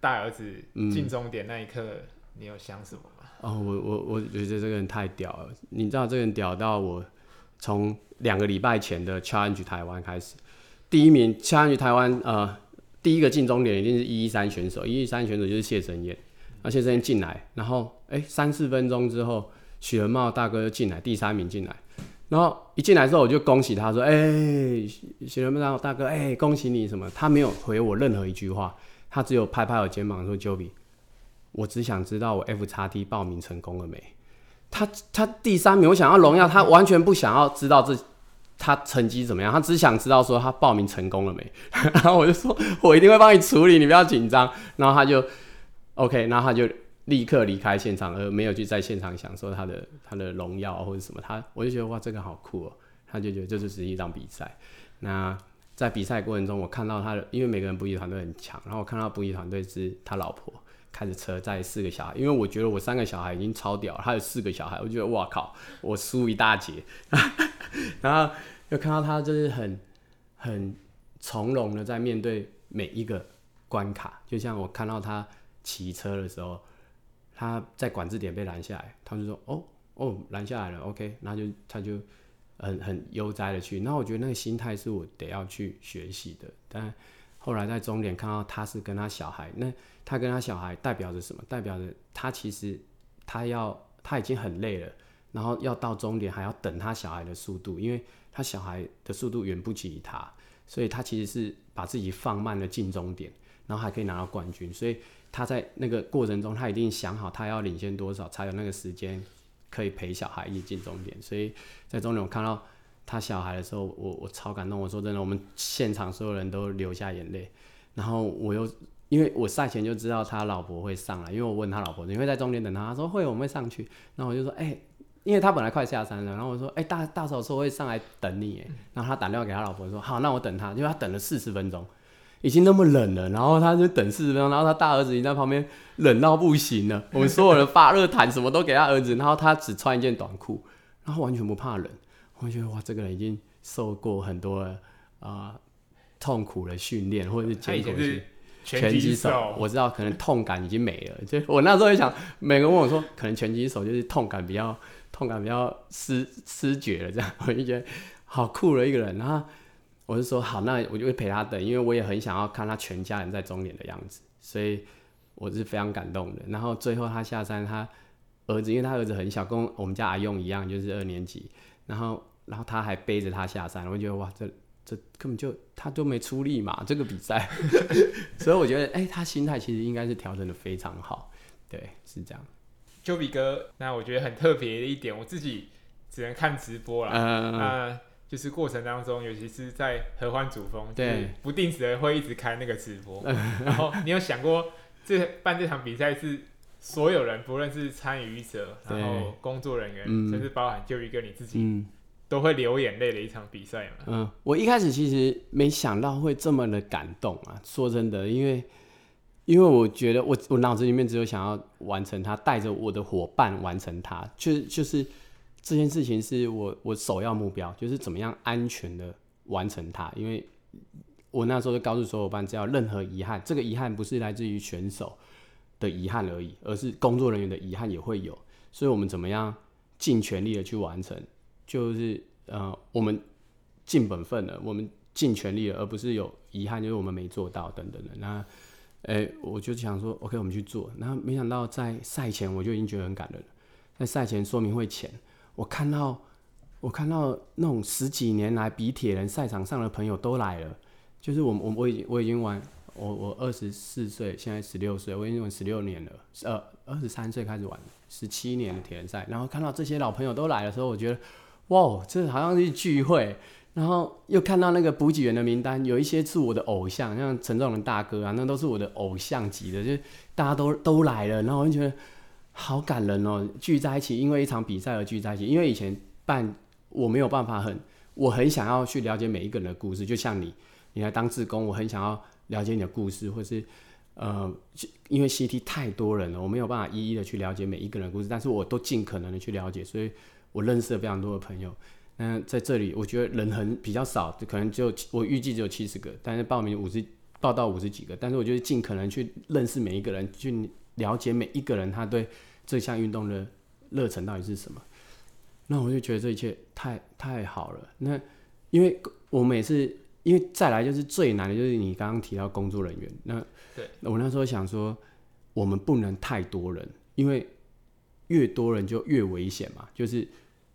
大儿子进终点那一刻，嗯、你有想什么吗？哦，我我我觉得这个人太屌了。你知道这个人屌到我从两个礼拜前的 Challenge 台湾开始，第一名 Challenge 台湾呃第一个进终点一定是一一三选手，一一三选手就是谢升谚，那谢升谚进来，然后哎三四分钟之后许仁茂大哥就进来，第三名进来。然后一进来之后，我就恭喜他说：“哎、许仁茂大哥，哎、恭喜你什么？”他没有回我任何一句话，他只有拍拍我肩膀说：“Jovi，我只想知道我 FXT 报名成功了没？”他他第三名，我想要荣耀，他完全不想要知道这他成绩怎么样，他只想知道说他报名成功了没。*laughs* 然后我就说，我一定会帮你处理，你不要紧张。然后他就 OK，然后他就立刻离开现场，而没有去在现场享受他的他的荣耀或者什么。他我就觉得哇，这个好酷哦。他就觉得这就是一场比赛。那在比赛过程中，我看到他的，因为每个人补给团队很强，然后我看到补给团队是他老婆。开着车载四个小孩，因为我觉得我三个小孩已经超屌了，他有四个小孩，我觉得哇靠，我输一大截。*laughs* 然后又看到他就是很很从容的在面对每一个关卡，就像我看到他骑车的时候，他在管制点被拦下来，他就说哦哦拦下来了，OK，然后就他就很很悠哉的去，然后我觉得那个心态是我得要去学习的，但。后来在终点看到他是跟他小孩，那他跟他小孩代表着什么？代表着他其实他要他已经很累了，然后要到终点还要等他小孩的速度，因为他小孩的速度远不及他，所以他其实是把自己放慢了进终点，然后还可以拿到冠军。所以他在那个过程中，他一定想好他要领先多少，才有那个时间可以陪小孩一起进终点。所以在终点我看到。他小孩的时候，我我超感动。我说真的，我们现场所有人都流下眼泪。然后我又因为我赛前就知道他老婆会上来，因为我问他老婆，你会在终点等他？他说会，我们会上去。然后我就说，哎、因为他本来快下山了。然后我说，哎、欸，大大嫂说会上来等你。哎，然后他打电话给他老婆说，好，那我等他。因为他等了四十分钟，已经那么冷了，然后他就等四十分钟。然后他大儿子已经在旁边冷到不行了。我们所有的发热毯什么都给他儿子，然后他只穿一件短裤，然后完全不怕冷。我觉得哇，这个人已经受过很多啊、呃、痛苦的训练，或者是拳击手。我知道可能痛感已经没了。就我那时候就想，每个人问我说，可能拳击手就是痛感比较痛感比较失失觉了这样。*laughs* 我就觉得好酷的一个人。然后我就说好，那我就会陪他等，因为我也很想要看他全家人在终点的样子，所以我是非常感动的。然后最后他下山，他儿子因为他儿子很小，跟我们家阿用一样，就是二年级。然后，然后他还背着他下山，我觉得哇，这这根本就他都没出力嘛，这个比赛，*laughs* 所以我觉得，哎，他心态其实应该是调整的非常好，对，是这样。Jovi 哥，那我觉得很特别的一点，我自己只能看直播了，嗯、那就是过程当中，尤其是在合欢主峰，对，不定时的会一直开那个直播，嗯、*laughs* 然后你有想过，这办这场比赛是？所有人，不论是参与者，然后工作人员，嗯、甚至包含就一个你自己，嗯、都会流眼泪的一场比赛嘛。嗯，我一开始其实没想到会这么的感动啊！说真的，因为因为我觉得我我脑子里面只有想要完成它，带着我的伙伴完成它，就就是这件事情是我我首要目标，就是怎么样安全的完成它。因为我那时候就告诉所有伙伴，只要任何遗憾，这个遗憾不是来自于选手。的遗憾而已，而是工作人员的遗憾也会有，所以我们怎么样尽全力的去完成，就是呃，我们尽本分了，我们尽全力了，而不是有遗憾，就是我们没做到等等的。那，哎、我就想说，OK，我们去做。然后没想到在赛前我就已经觉得很感人了，在赛前说明会前，我看到我看到那种十几年来比铁人赛场上的朋友都来了，就是我我我已经我已经玩。我我二十四岁，现在十六岁，我已经玩十六年了，呃，二十三岁开始玩，十七年的铁人赛，然后看到这些老朋友都来的时候，我觉得，哇，这好像是聚会，然后又看到那个补给员的名单，有一些是我的偶像，像陈仲仁大哥啊，那都是我的偶像级的，就大家都都来了，然后我就觉得好感人哦，聚在一起，因为一场比赛而聚在一起，因为以前办我没有办法很，我很想要去了解每一个人的故事，就像你，你来当志工，我很想要。了解你的故事，或是呃，因为 CT 太多人了，我没有办法一一的去了解每一个人的故事，但是我都尽可能的去了解，所以我认识了非常多的朋友。那在这里，我觉得人很比较少，可能就我预计只有七十个，但是报名五十报到五十几个，但是我觉得尽可能去认识每一个人，去了解每一个人他对这项运动的热忱到底是什么。那我就觉得这一切太太好了。那因为我每次。因为再来就是最难的，就是你刚刚提到工作人员。那对我那时候想说，我们不能太多人，因为越多人就越危险嘛。就是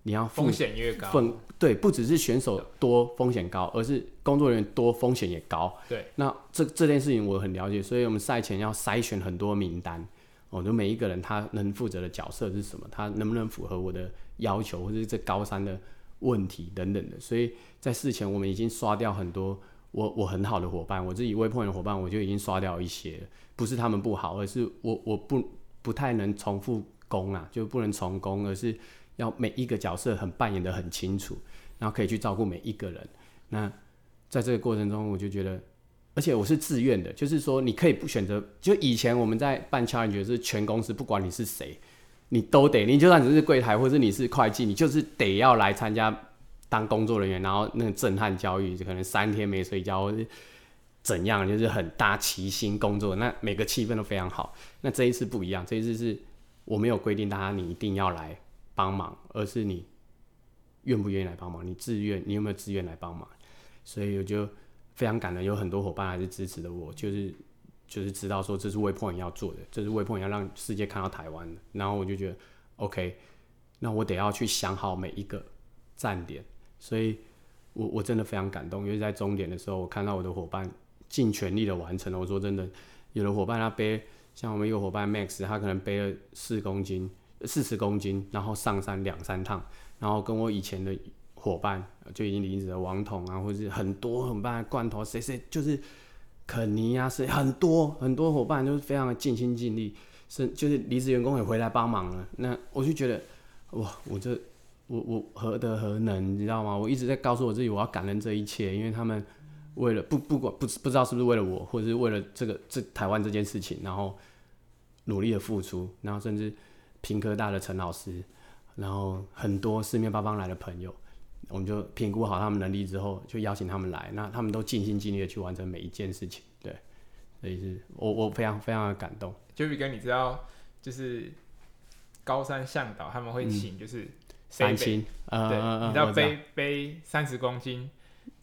你要风险越高，风对，不只是选手多风险高，而是工作人员多风险也高。对，那这这件事情我很了解，所以我们赛前要筛选很多名单。哦，就每一个人他能负责的角色是什么，他能不能符合我的要求，或者是这高三的问题等等的。所以在事前我们已经刷掉很多我我很好的伙伴，我自己 Waypoint 的伙伴我就已经刷掉一些，不是他们不好，而是我我不不太能重复攻啊，就不能重攻，而是要每一个角色很扮演的很清楚，然后可以去照顾每一个人。那在这个过程中，我就觉得。而且我是自愿的，就是说你可以不选择。就以前我们在办 challenge 是全公司，不管你是谁，你都得。你就算只是柜台，或者你是会计，你就是得要来参加当工作人员，然后那个震撼教育，就可能三天没睡觉，或是怎样，就是很大齐心工作。那每个气氛都非常好。那这一次不一样，这一次是我没有规定大家你一定要来帮忙，而是你愿不愿意来帮忙，你自愿，你有没有自愿来帮忙？所以我就。非常感恩，有很多伙伴还是支持的我，就是就是知道说这是 Waypoint 要做的，这是 Waypoint 要让世界看到台湾的。然后我就觉得 OK，那我得要去想好每一个站点，所以我我真的非常感动，因为在终点的时候，我看到我的伙伴尽全力的完成了。我说真的，有的伙伴他背，像我们一个伙伴 Max，他可能背了四公斤、四十公斤，然后上山两三趟，然后跟我以前的。伙伴就已经离职的王彤啊，或者是很多伙伴罐头，谁谁就是肯尼啊，谁很多很多伙伴都是非常的尽心尽力，是就是离职员工也回来帮忙了。那我就觉得哇，我这我我何德何能，你知道吗？我一直在告诉我自己，我要感恩这一切，因为他们为了不不管不不知道是不是为了我，或者是为了这个这台湾这件事情，然后努力的付出，然后甚至屏科大的陈老师，然后很多四面八方来的朋友。我们就评估好他们能力之后，就邀请他们来。那他们都尽心尽力的去完成每一件事情，对，所以是我我非常非常的感动。就比哥，你知道，就是高山向导他们会请，就是三千，嗯、对，呃、你知道背背三十公斤，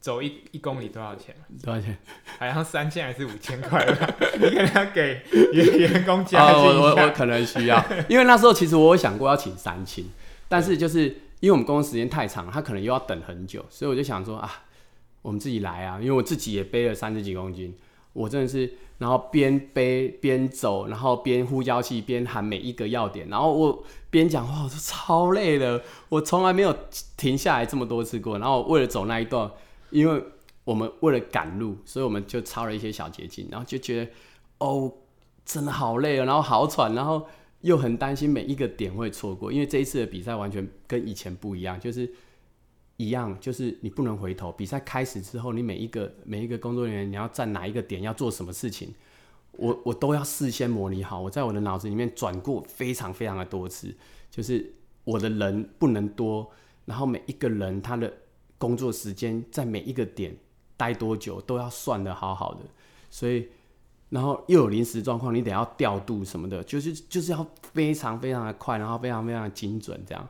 走一一公里多少钱？多少钱？好像三千还是五千块吧？*laughs* 你可能要给员员工加薪、哦、我我我可能需要，*laughs* 因为那时候其实我有想过要请三千，但是就是。因为我们工作时间太长，他可能又要等很久，所以我就想说啊，我们自己来啊！因为我自己也背了三十几公斤，我真的是，然后边背边走，然后边呼叫器边喊每一个要点，然后我边讲话，我说超累的，我从来没有停下来这么多次过。然后为了走那一段，因为我们为了赶路，所以我们就抄了一些小捷径，然后就觉得哦，真的好累啊，然后好喘，然后。又很担心每一个点会错过，因为这一次的比赛完全跟以前不一样，就是一样，就是你不能回头。比赛开始之后，你每一个每一个工作人员，你要站哪一个点，要做什么事情，我我都要事先模拟好。我在我的脑子里面转过非常非常的多次，就是我的人不能多，然后每一个人他的工作时间在每一个点待多久都要算的好好的，所以。然后又有临时状况，你得要调度什么的，就是就是要非常非常的快，然后非常非常的精准这样。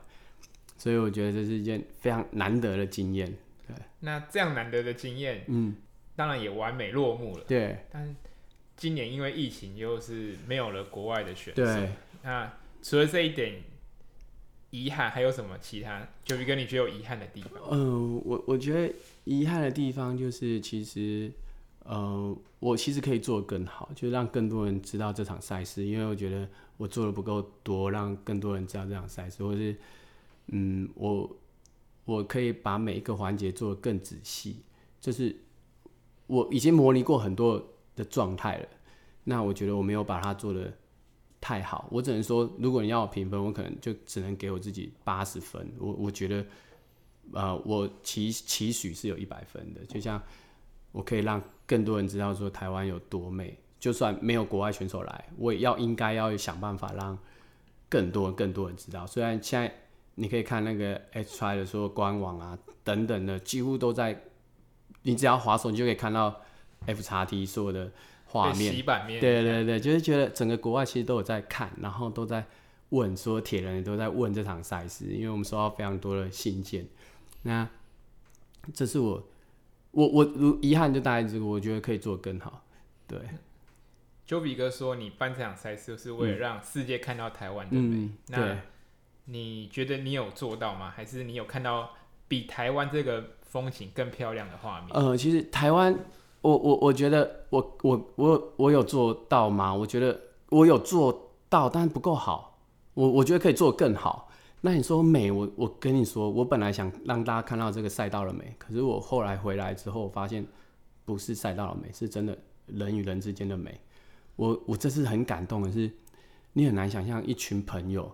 所以我觉得这是一件非常难得的经验。对，那这样难得的经验，嗯，当然也完美落幕了。对，但今年因为疫情，又是没有了国外的选手。对，那除了这一点遗憾，还有什么其他？就一个你觉得有遗憾的地方？嗯，我我觉得遗憾的地方就是其实。呃，我其实可以做得更好，就让更多人知道这场赛事，因为我觉得我做的不够多，让更多人知道这场赛事，或是，嗯，我我可以把每一个环节做得更仔细，就是我已经模拟过很多的状态了，那我觉得我没有把它做得太好，我只能说，如果你要我评分，我可能就只能给我自己八十分，我我觉得，呃，我期期许是有一百分的，就像。我可以让更多人知道说台湾有多美，就算没有国外选手来，我也要应该要想办法让更多更多人知道。虽然现在你可以看那个 Xtri 的说官网啊等等的，几乎都在，你只要滑手，你就可以看到 FXT 所有的画面。面对对对，就是觉得整个国外其实都有在看，然后都在问说铁人都在问这场赛事，因为我们收到非常多的信件。那这是我。我我如遗憾就大概这个，我觉得可以做更好。对，Jovi 哥说你办这场赛事是为了让世界看到台湾的美。嗯、那你觉得你有做到吗？还是你有看到比台湾这个风景更漂亮的画面？呃，其实台湾，我我我觉得我我我我有做到吗？我觉得我有做到，但是不够好。我我觉得可以做得更好。那你说美，我我跟你说，我本来想让大家看到这个赛道的美，可是我后来回来之后发现，不是赛道的美，是真的人与人之间的美。我我这次很感动的是，你很难想象一群朋友，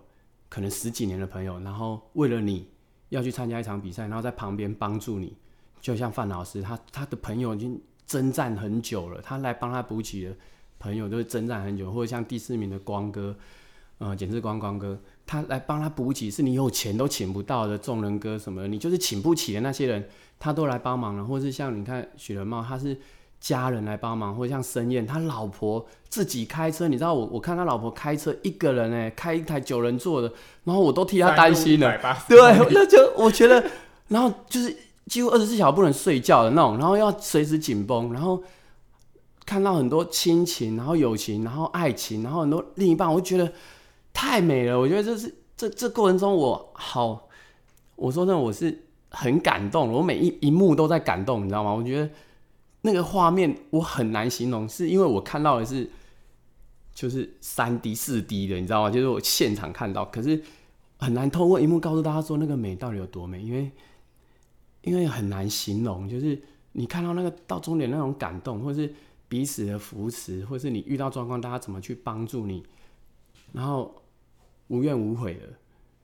可能十几年的朋友，然后为了你要去参加一场比赛，然后在旁边帮助你，就像范老师，他他的朋友已经征战很久了，他来帮他补给的朋友都是征战很久，或者像第四名的光哥。呃，简志光光哥，他来帮他补给，是你有钱都请不到的众人哥什么的，你就是请不起的那些人，他都来帮忙了。或者是像你看许仁茂，他是家人来帮忙，或者像申燕，他老婆自己开车，你知道我我看他老婆开车一个人哎，开一台九人座的，然后我都替他担心了。*laughs* 对，那就我觉得，然后就是几乎二十四小时不能睡觉的那种，然后要随时紧绷，然后看到很多亲情，然后友情，然后爱情，然后很多另一半，我觉得。太美了，我觉得这是这这过程中我好，我说真的，我是很感动，我每一一幕都在感动，你知道吗？我觉得那个画面我很难形容，是因为我看到的是就是三 D 四 D 的，你知道吗？就是我现场看到，可是很难透过一幕告诉大家说那个美到底有多美，因为因为很难形容，就是你看到那个到终点那种感动，或者是彼此的扶持，或者是你遇到状况，大家怎么去帮助你，然后。无怨无悔的，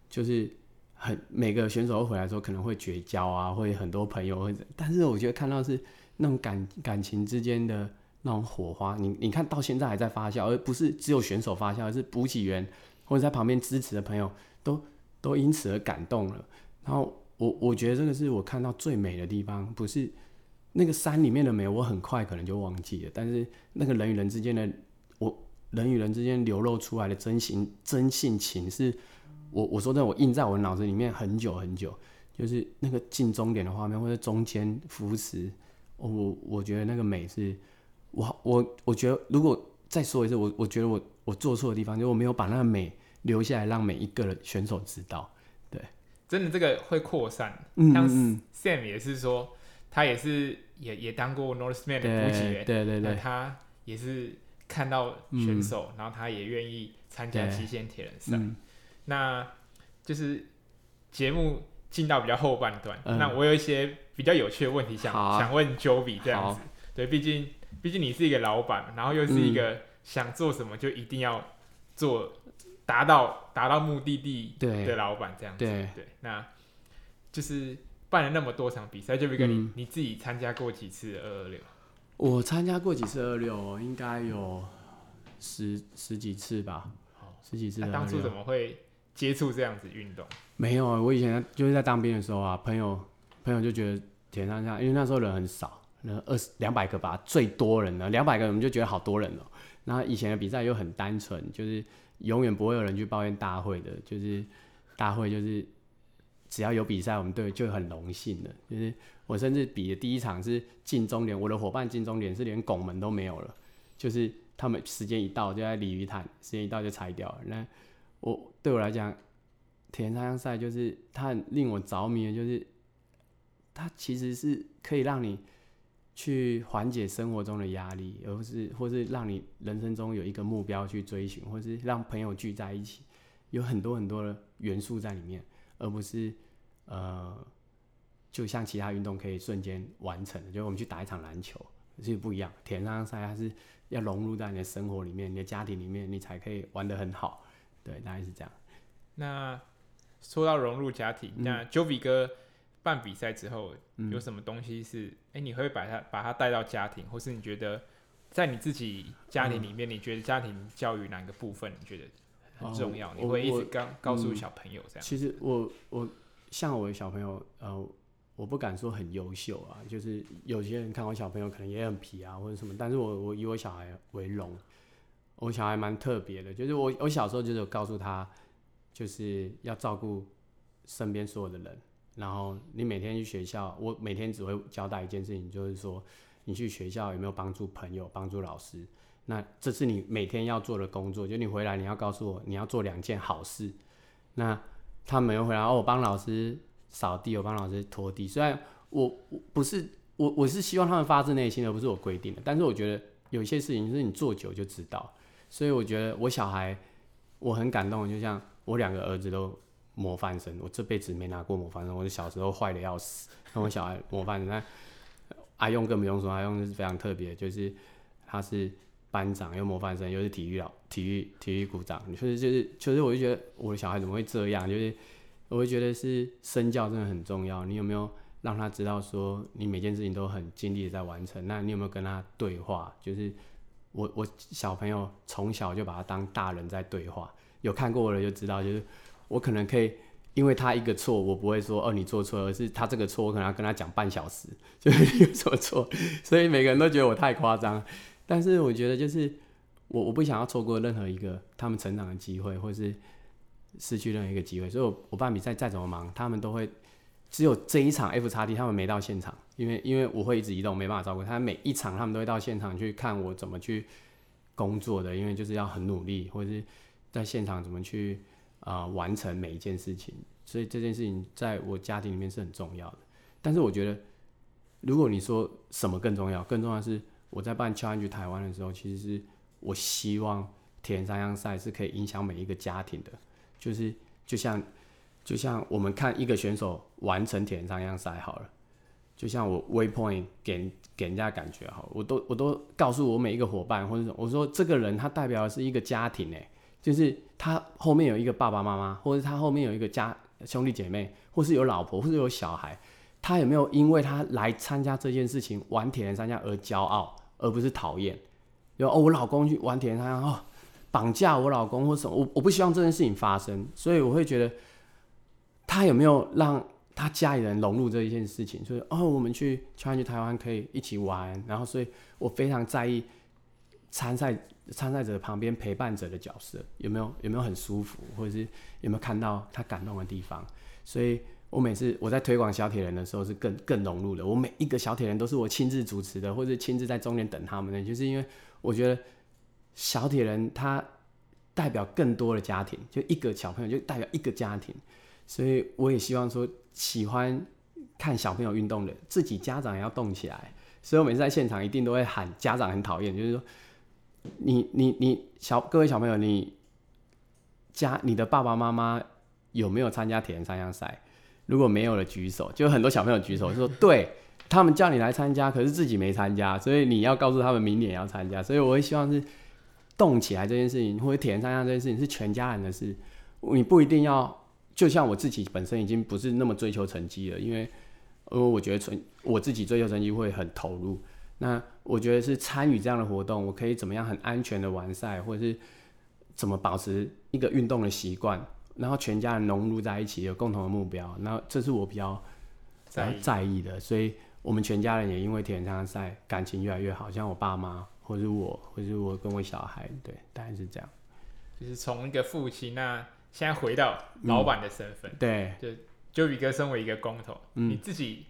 就是很每个选手回来之后可能会绝交啊，会很多朋友会，但是我觉得看到是那种感感情之间的那种火花，你你看到现在还在发酵，而不是只有选手发酵，而是补给员或者在旁边支持的朋友都都因此而感动了。然后我我觉得这个是我看到最美的地方，不是那个山里面的美，我很快可能就忘记了，但是那个人与人之间的我。人与人之间流露出来的真心、真性情，是我我说真的，我印在我脑子里面很久很久。就是那个近终点的画面，或者中间扶持，我我觉得那个美是，我我我觉得如果再说一次，我我觉得我我做错的地方，就是我没有把那个美留下来，让每一个选手知道。对，真的这个会扩散。嗯，像 Sam 也是说，他也是也也当过 Northman 的补给员，对对对，他也是。看到选手，嗯、然后他也愿意参加极限铁人赛。嗯、那就是节目进到比较后半段，嗯、那我有一些比较有趣的问题想、啊、想问 Jovi 这样子。对，毕竟毕竟你是一个老板，然后又是一个想做什么就一定要做，达到达到目的地的老板这样子。对，对，那就是办了那么多场比赛就比如你、嗯、你自己参加过几次二二六？我参加过几次二六，应该有十十几次吧，十几次。当初怎么会接触这样子运动？没有，我以前就是在当兵的时候啊，朋友朋友就觉得田上下，因为那时候人很少，那二十两百个吧，最多人了，两百个我们就觉得好多人了。然后以前的比赛又很单纯，就是永远不会有人去抱怨大会的，就是大会就是只要有比赛，我们队就很荣幸的，就是。我甚至比的第一场是进终点，我的伙伴进终点是连拱门都没有了，就是他们时间一到就在鲤鱼潭，时间一到就拆掉了。那我对我来讲，铁人三项赛就是它很令我着迷的，就是它其实是可以让你去缓解生活中的压力，而不是或是让你人生中有一个目标去追寻，或是让朋友聚在一起，有很多很多的元素在里面，而不是呃。就像其他运动可以瞬间完成的，就我们去打一场篮球，是不一样。田上赛它是要融入在你的生活里面、你的家庭里面，你才可以玩得很好。对，大概是这样。那说到融入家庭，嗯、那 Jovi 哥办比赛之后，有什么东西是哎、你会把它把它带到家庭，或是你觉得在你自己家庭里面，嗯、你觉得家庭教育哪个部分你觉得很重要？哦、你会一直告告诉小朋友这样？其实我我像我的小朋友呃。我不敢说很优秀啊，就是有些人看我小朋友可能也很皮啊，或者什么，但是我我以我小孩为荣，我小孩蛮特别的，就是我我小时候就是有告诉他，就是要照顾身边所有的人，然后你每天去学校，我每天只会交代一件事情，就是说你去学校有没有帮助朋友、帮助老师，那这是你每天要做的工作，就你回来你要告诉我你要做两件好事，那他没有回来哦，我帮老师。扫地，我帮老师拖地。虽然我我不是我，我是希望他们发自内心，的不是我规定的。但是我觉得有些事情是你做久就知道。所以我觉得我小孩我很感动，就像我两个儿子都模范生，我这辈子没拿过模范生，我小时候坏的要死，*laughs* 那我小孩模范生，那阿用更不用说，阿用是非常特别，就是他是班长又模范生，又是体育老体育体育股长，就是就是就是，我就觉得我的小孩怎么会这样？就是我会觉得是身教真的很重要，你有没有？让他知道说你每件事情都很尽力的在完成。那你有没有跟他对话？就是我我小朋友从小就把他当大人在对话。有看过我的就知道，就是我可能可以因为他一个错，我不会说哦你做错，而是他这个错，我可能要跟他讲半小时，就是有什么错。*laughs* 所以每个人都觉得我太夸张，但是我觉得就是我我不想要错过任何一个他们成长的机会，或是失去任何一个机会。所以我我办比赛再怎么忙，他们都会。只有这一场 F 叉 T 他们没到现场，因为因为我会一直移动，没办法照顾他。每一场他们都会到现场去看我怎么去工作的，因为就是要很努力，或者是在现场怎么去啊、完成每一件事情。所以这件事情在我家庭里面是很重要的。但是我觉得，如果你说什么更重要，更重要的是我在办挑战局台湾的时候，其实是我希望铁人三项赛是可以影响每一个家庭的，就是就像。就像我们看一个选手完成铁人三项赛好了，就像我 Waypoint 给给人家感觉好，我都我都告诉我每一个伙伴，或者我说这个人他代表的是一个家庭诶，就是他后面有一个爸爸妈妈，或者他后面有一个家兄弟姐妹，或是有老婆，或是有小孩，他有没有因为他来参加这件事情玩铁人三项而骄傲，而不是讨厌？有哦，我老公去玩铁人三项哦，绑架我老公或什么，我我不希望这件事情发生，所以我会觉得。他有没有让他家里人融入这一件事情？就是哦，我们去穿去台湾可以一起玩，然后所以我非常在意参赛参赛者旁边陪伴者的角色有没有有没有很舒服，或者是有没有看到他感动的地方？所以我每次我在推广小铁人的时候是更更融入的。我每一个小铁人都是我亲自主持的，或者亲自在终点等他们的，就是因为我觉得小铁人他代表更多的家庭，就一个小朋友就代表一个家庭。所以我也希望说，喜欢看小朋友运动的自己家长也要动起来。所以我每次在现场一定都会喊家长很讨厌，就是说，你你你小各位小朋友，你家你的爸爸妈妈有没有参加铁人三项赛？如果没有的举手，就很多小朋友举手，说对他们叫你来参加，可是自己没参加，所以你要告诉他们明年要参加。所以我会希望是动起来这件事情，或者铁人三项这件事情是全家人的事，你不一定要。就像我自己本身已经不是那么追求成绩了，因为，呃，我觉得成我自己追求成绩会很投入。那我觉得是参与这样的活动，我可以怎么样很安全的完赛，或者是怎么保持一个运动的习惯，然后全家人融入在一起，有共同的目标。然后这是我比较在在意的，所以我们全家人也因为铁人三项赛感情越来越好，像我爸妈，或者是我，或者是我跟我小孩，对，大概是这样。就是从一个父亲那。现在回到老板的身份，嗯，对，就就宇哥身为一个工头，嗯，你自己，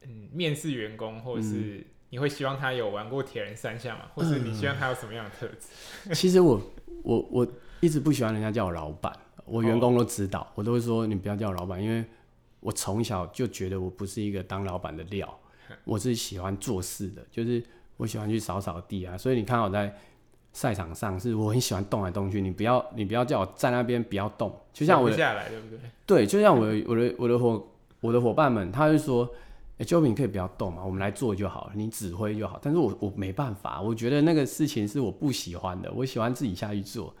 嗯，面试员工，或者是你会希望他有玩过铁人三项吗？或是你希望他有什么样的特质？嗯。其实我我我一直不喜欢人家叫我老板，我员工都知道，我都会说你不要叫我老板，因为我从小就觉得我不是一个当老板的料，*laughs* 我是喜欢做事的，就是我喜欢去扫扫地啊，所以你看我在。赛场上是我很喜欢动来动去，你不要你不要叫我在那边不要动，就像我下来对不对？对，就像我的我的我的伙我的伙伴们，他就说，哎，Joby 你可以不要动嘛，我们来做就好了，你指挥就好。但是我我没办法，我觉得那个事情是我不喜欢的，我喜欢自己下去做。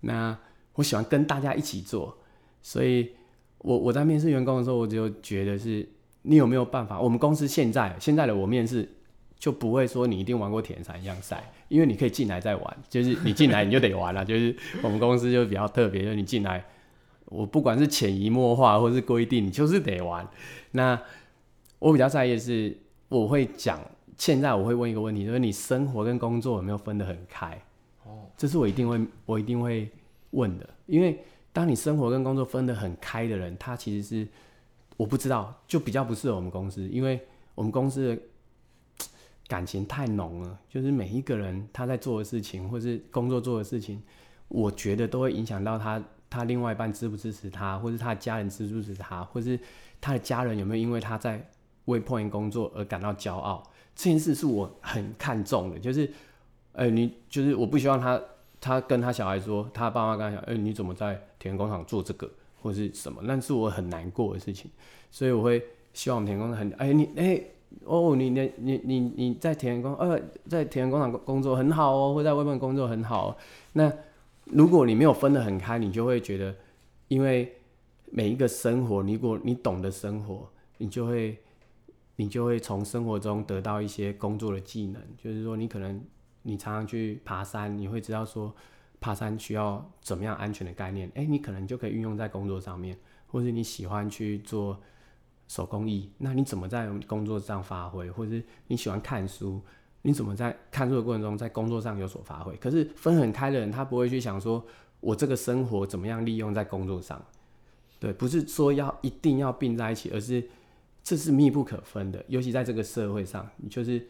那我喜欢跟大家一起做，所以我我在面试员工的时候，我就觉得是你有没有办法？我们公司现在现在的我面试。就不会说你一定玩过铁人三项赛，因为你可以进来再玩，就是你进来你就得玩了。就是我们公司就比较特别，就是你进来，我不管是潜移默化或是规定，你就是得玩。那我比较在意的是，我会讲，现在我会问一个问题，就是你生活跟工作有没有分得很开？哦，这是我一定会我一定会问的，因为当你生活跟工作分得很开的人，他其实是我不知道，就比较不适合我们公司，因为我们公司的。*tsk* 感情太浓了，就是每一个人他在做的事情，或是工作做的事情，我觉得都会影响到他，他另外一半支不支持他，或是他的家人支不支持他，或是他的家人有没有因为他在 Waypoint 工作而感到骄傲。这件事是我很看重的，就是，呃，你就是我不希望他他跟他小孩说，他爸妈跟他讲，哎、欸，你怎么在田工厂做这个，或是什么？那是我很难过的事情，所以我会希望田工很，哎、你，哎、哦，你，你，你，你，你在田工，呃，在田工厂工作很好哦，或在外面工作很好、哦。那如果你没有分得很开，你就会觉得，因为每一个生活，如果你懂得生活，你就会，你就会从生活中得到一些工作的技能，就是说，你可能。你常常去爬山，你会知道说爬山需要怎么样安全的概念，哎、你可能就可以运用在工作上面，或者你喜欢去做手工艺，那你怎么在工作上发挥？或是你喜欢看书，你怎么在看书的过程中在工作上有所发挥？可是分很开的人，他不会去想说我这个生活怎么样利用在工作上，对，不是说要一定要并在一起，而是这是密不可分的，尤其在这个社会上，你就是。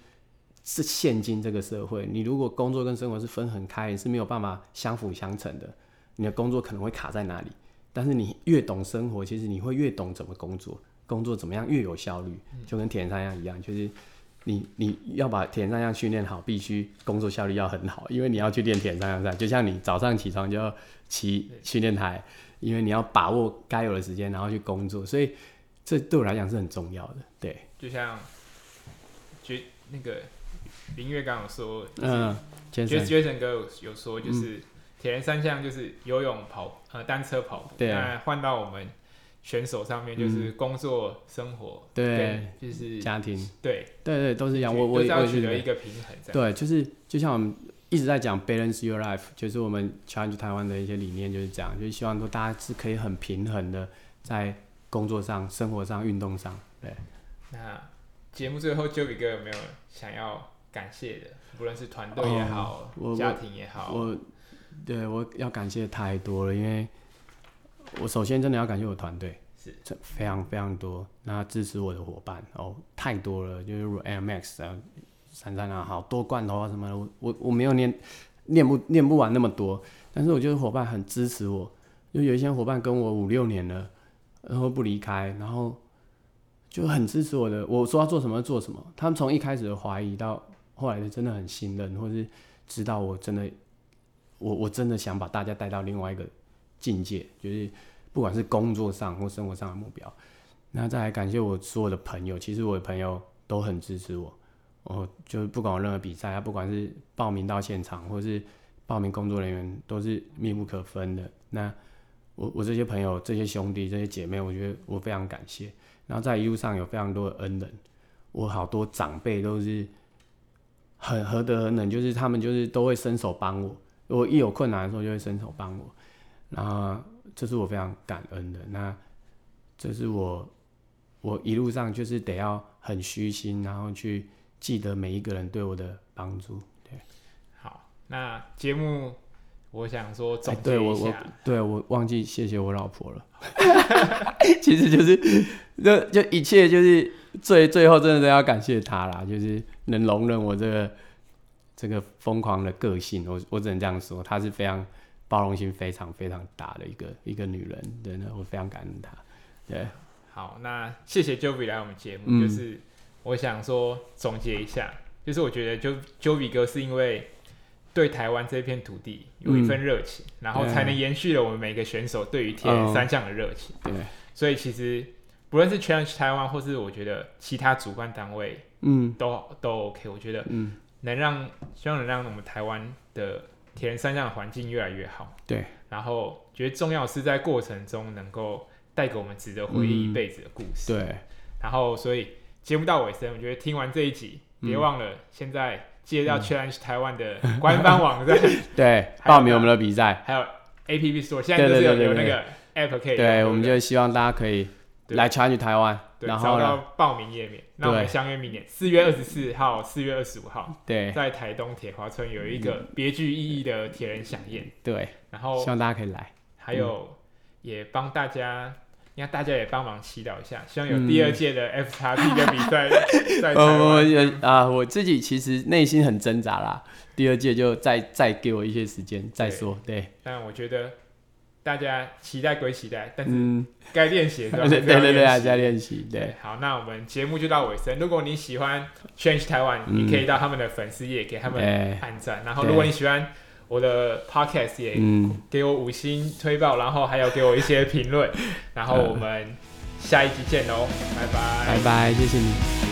是现今这个社会，你如果工作跟生活是分很开，是没有办法相辅相成的。你的工作可能会卡在哪里？但是你越懂生活，其实你会越懂怎么工作，工作怎么样越有效率。就跟铁人三项一样，就是你你要把铁人三项训练好，必须工作效率要很好，因为你要去练铁人三项赛。就像你早上起床就要骑训练台，因为你要把握该有的时间，然后去工作。所以这对我来讲是很重要的。对，就像觉那个。林月刚有说，嗯，觉得杰森哥有有说，就是铁人三项就是游泳、跑呃单车、跑步。对。那换到我们选手上面，就是工作、生活，对，就是家庭，对，对对，都是一样。我我我取得一个平衡。对，就是就像我们一直在讲 balance your life，就是我们 Challenge Taiwan 的一些理念就是这样，就是希望说大家是可以很平衡的在工作上、生活上、运动上。对。那节目最后，Jovi 哥有没有想要？感谢的，不论是团队也好，哦、家庭也好，我对我要感谢太多了，因为我首先真的要感谢我团队，是非常非常多，那支持我的伙伴哦，太多了，就是 Air Max 啊，三三啊，好多罐头啊什么的，我我我没有念念不念不完那么多，但是我觉得伙伴很支持我，就有一些伙伴跟我五六年了，然后不离开，然后就很支持我的，我说要做什么做什么，他们从一开始的怀疑到。后来真的很信任，或是知道我真的，我我真的想把大家带到另外一个境界，就是不管是工作上或生活上的目标。那再来感谢我所有的朋友，其实我的朋友都很支持我，我就不管我任何比赛啊，不管是报名到现场，或是报名工作人员，都是密不可分的。那我我这些朋友、这些兄弟、这些姐妹，我觉得我非常感谢。然后在一路上有非常多的恩人，我好多长辈都是。很何德何能，就是他们就是都会伸手帮我，我一有困难的时候就会伸手帮我，然后这是我非常感恩的。那这是我我一路上就是得要很虚心，然后去记得每一个人对我的帮助。对，好，那节目我想说总结一下，对我我对我忘记谢谢我老婆了，*laughs* 其实就是就就一切就是最最后真的都要感谢她啦，就是。能容忍我这个这个疯狂的个性，我我只能这样说，她是非常包容心非常非常大的一个一个女人，真的我非常感恩她。对，好，那谢谢 Jovi 来我们节目，嗯、就是我想说总结一下，就是我觉得就 Jovi 哥是因为对台湾这片土地有一份热情，嗯、然后才能延续了我们每个选手对于铁人三项的热情。对，所以其实不论是 Challenge Taiwan 或是我觉得其他主办单位。嗯，都都 OK，我觉得，嗯，能让希望能让我们台湾的铁人三项的环境越来越好。对，然后觉得重要是在过程中能够带给我们值得回忆一辈子的故事。对，然后所以节目到尾声，我觉得听完这一集，别忘了现在接到 Challenge 台湾的官方网站，*laughs* 对，报名我们的比赛，还有 APP Store，现在就是有有那个 App 可以，对，我们就希望大家可以来 Challenge 台湾。然后找到报名页面，那我们相约明年四月二十四号、四月二十五号，对，在台东铁花村有一个别具意义的铁人响宴。对，然后希望大家可以来，还有也帮大家，你看大家也帮忙祈祷一下，希望有第二届的 F 叉 P *laughs* 的比赛 *laughs* 在台湾。啊，我自己其实内心很挣扎啦，第二届就再再给我一些时间再说。对，但我觉得。大家期待归期待，但是该练习的对对 *laughs* 对，还在练习。对，好，那我们节目就到尾声。如果你喜欢 Challenge Taiwan，你可以到他们的粉丝页给他们按赞。然后，如果你喜欢我的 podcast 也给我五星推爆，然后还有给我一些评论，然后我们下一集见喽，拜拜，拜拜，谢谢你。